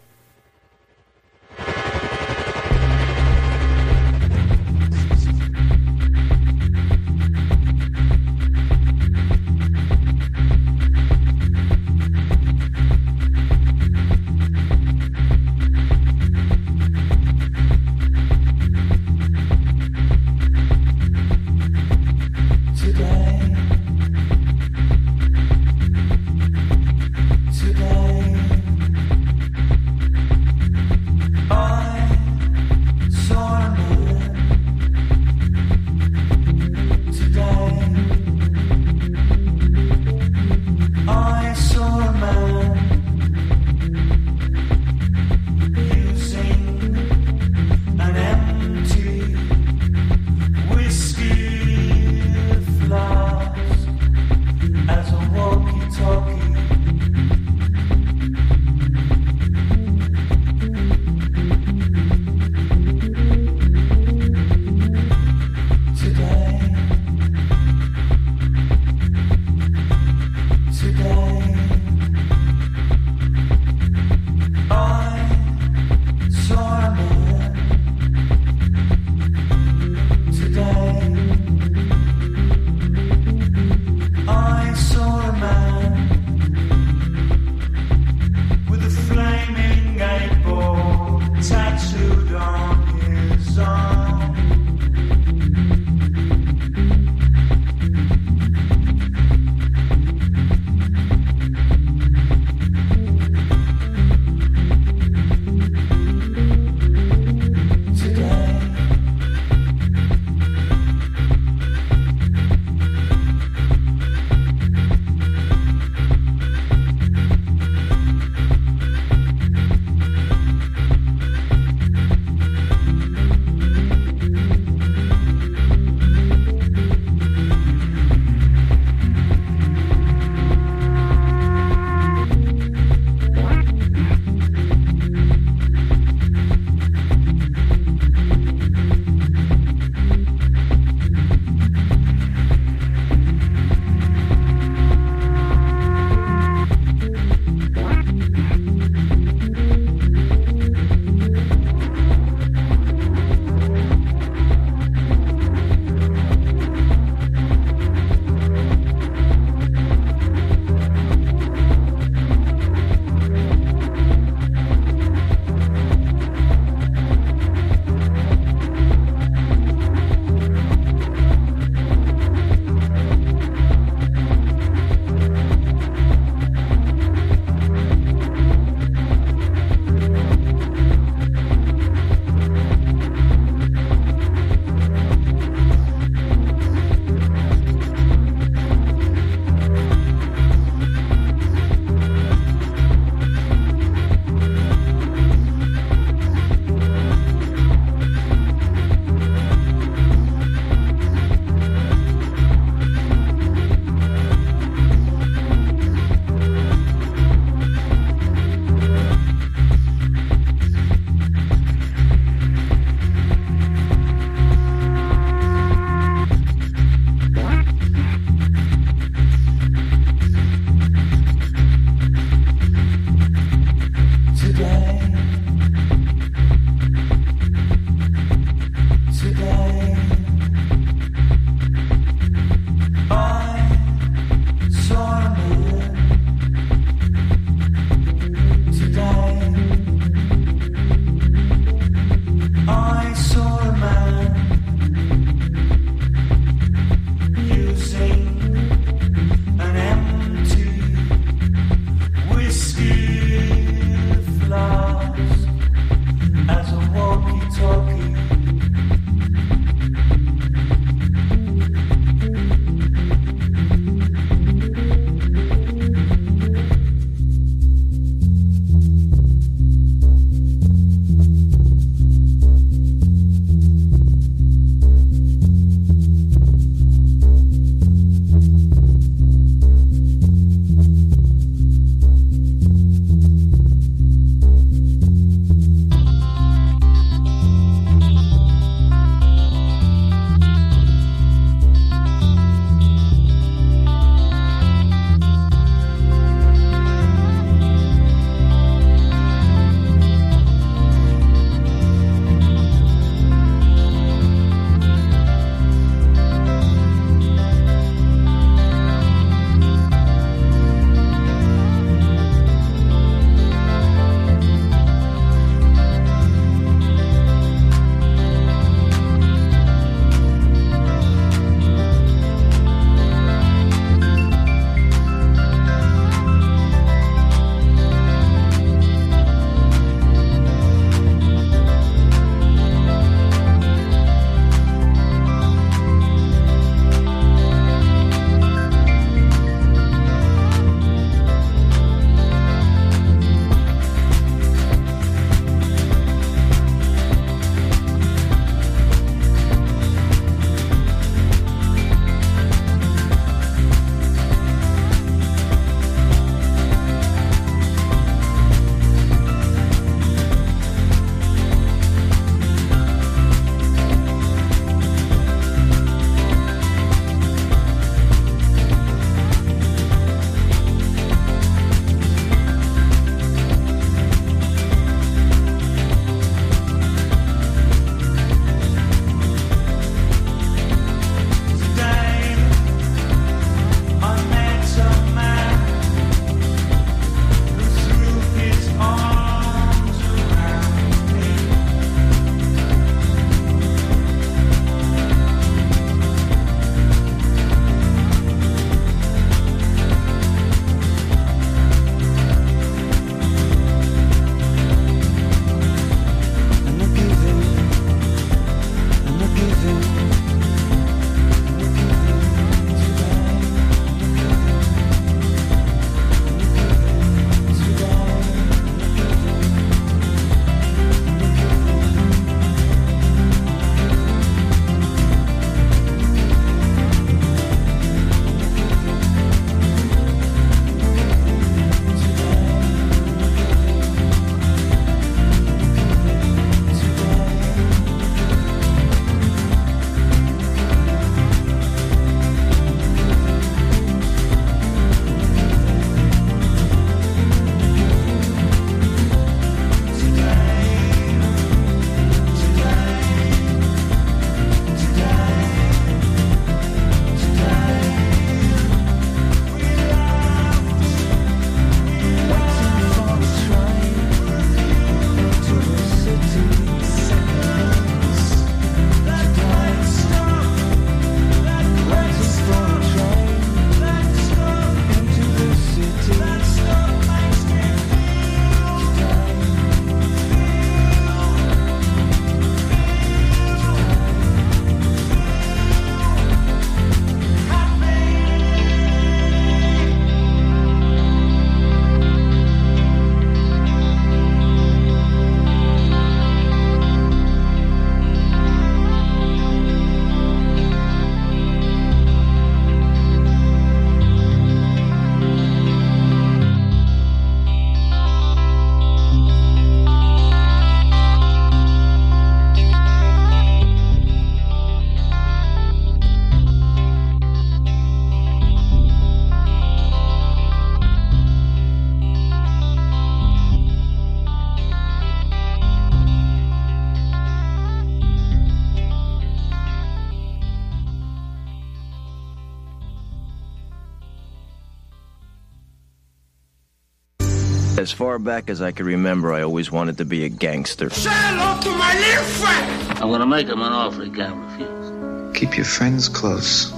As far back as I can remember, I always wanted to be a gangster. Say hello to my little friend! I'm gonna make him an offer he can't refuse. Keep your friends close,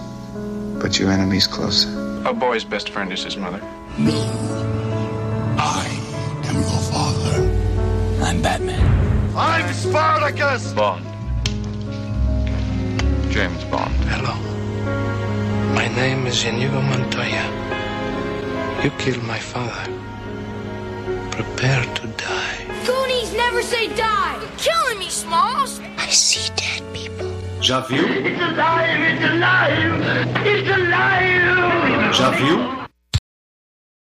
but your enemies closer. A boy's best friend is his mother. No. I am your father. I'm Batman. I'm Spartacus! Bond. James Bond. Hello. My name is Inigo Montoya. You killed my father. Prepare to die. Goonies never say die! You're killing me, Smalls! I see dead people. Já viu? It's alive! It's alive! It's alive! Já viu?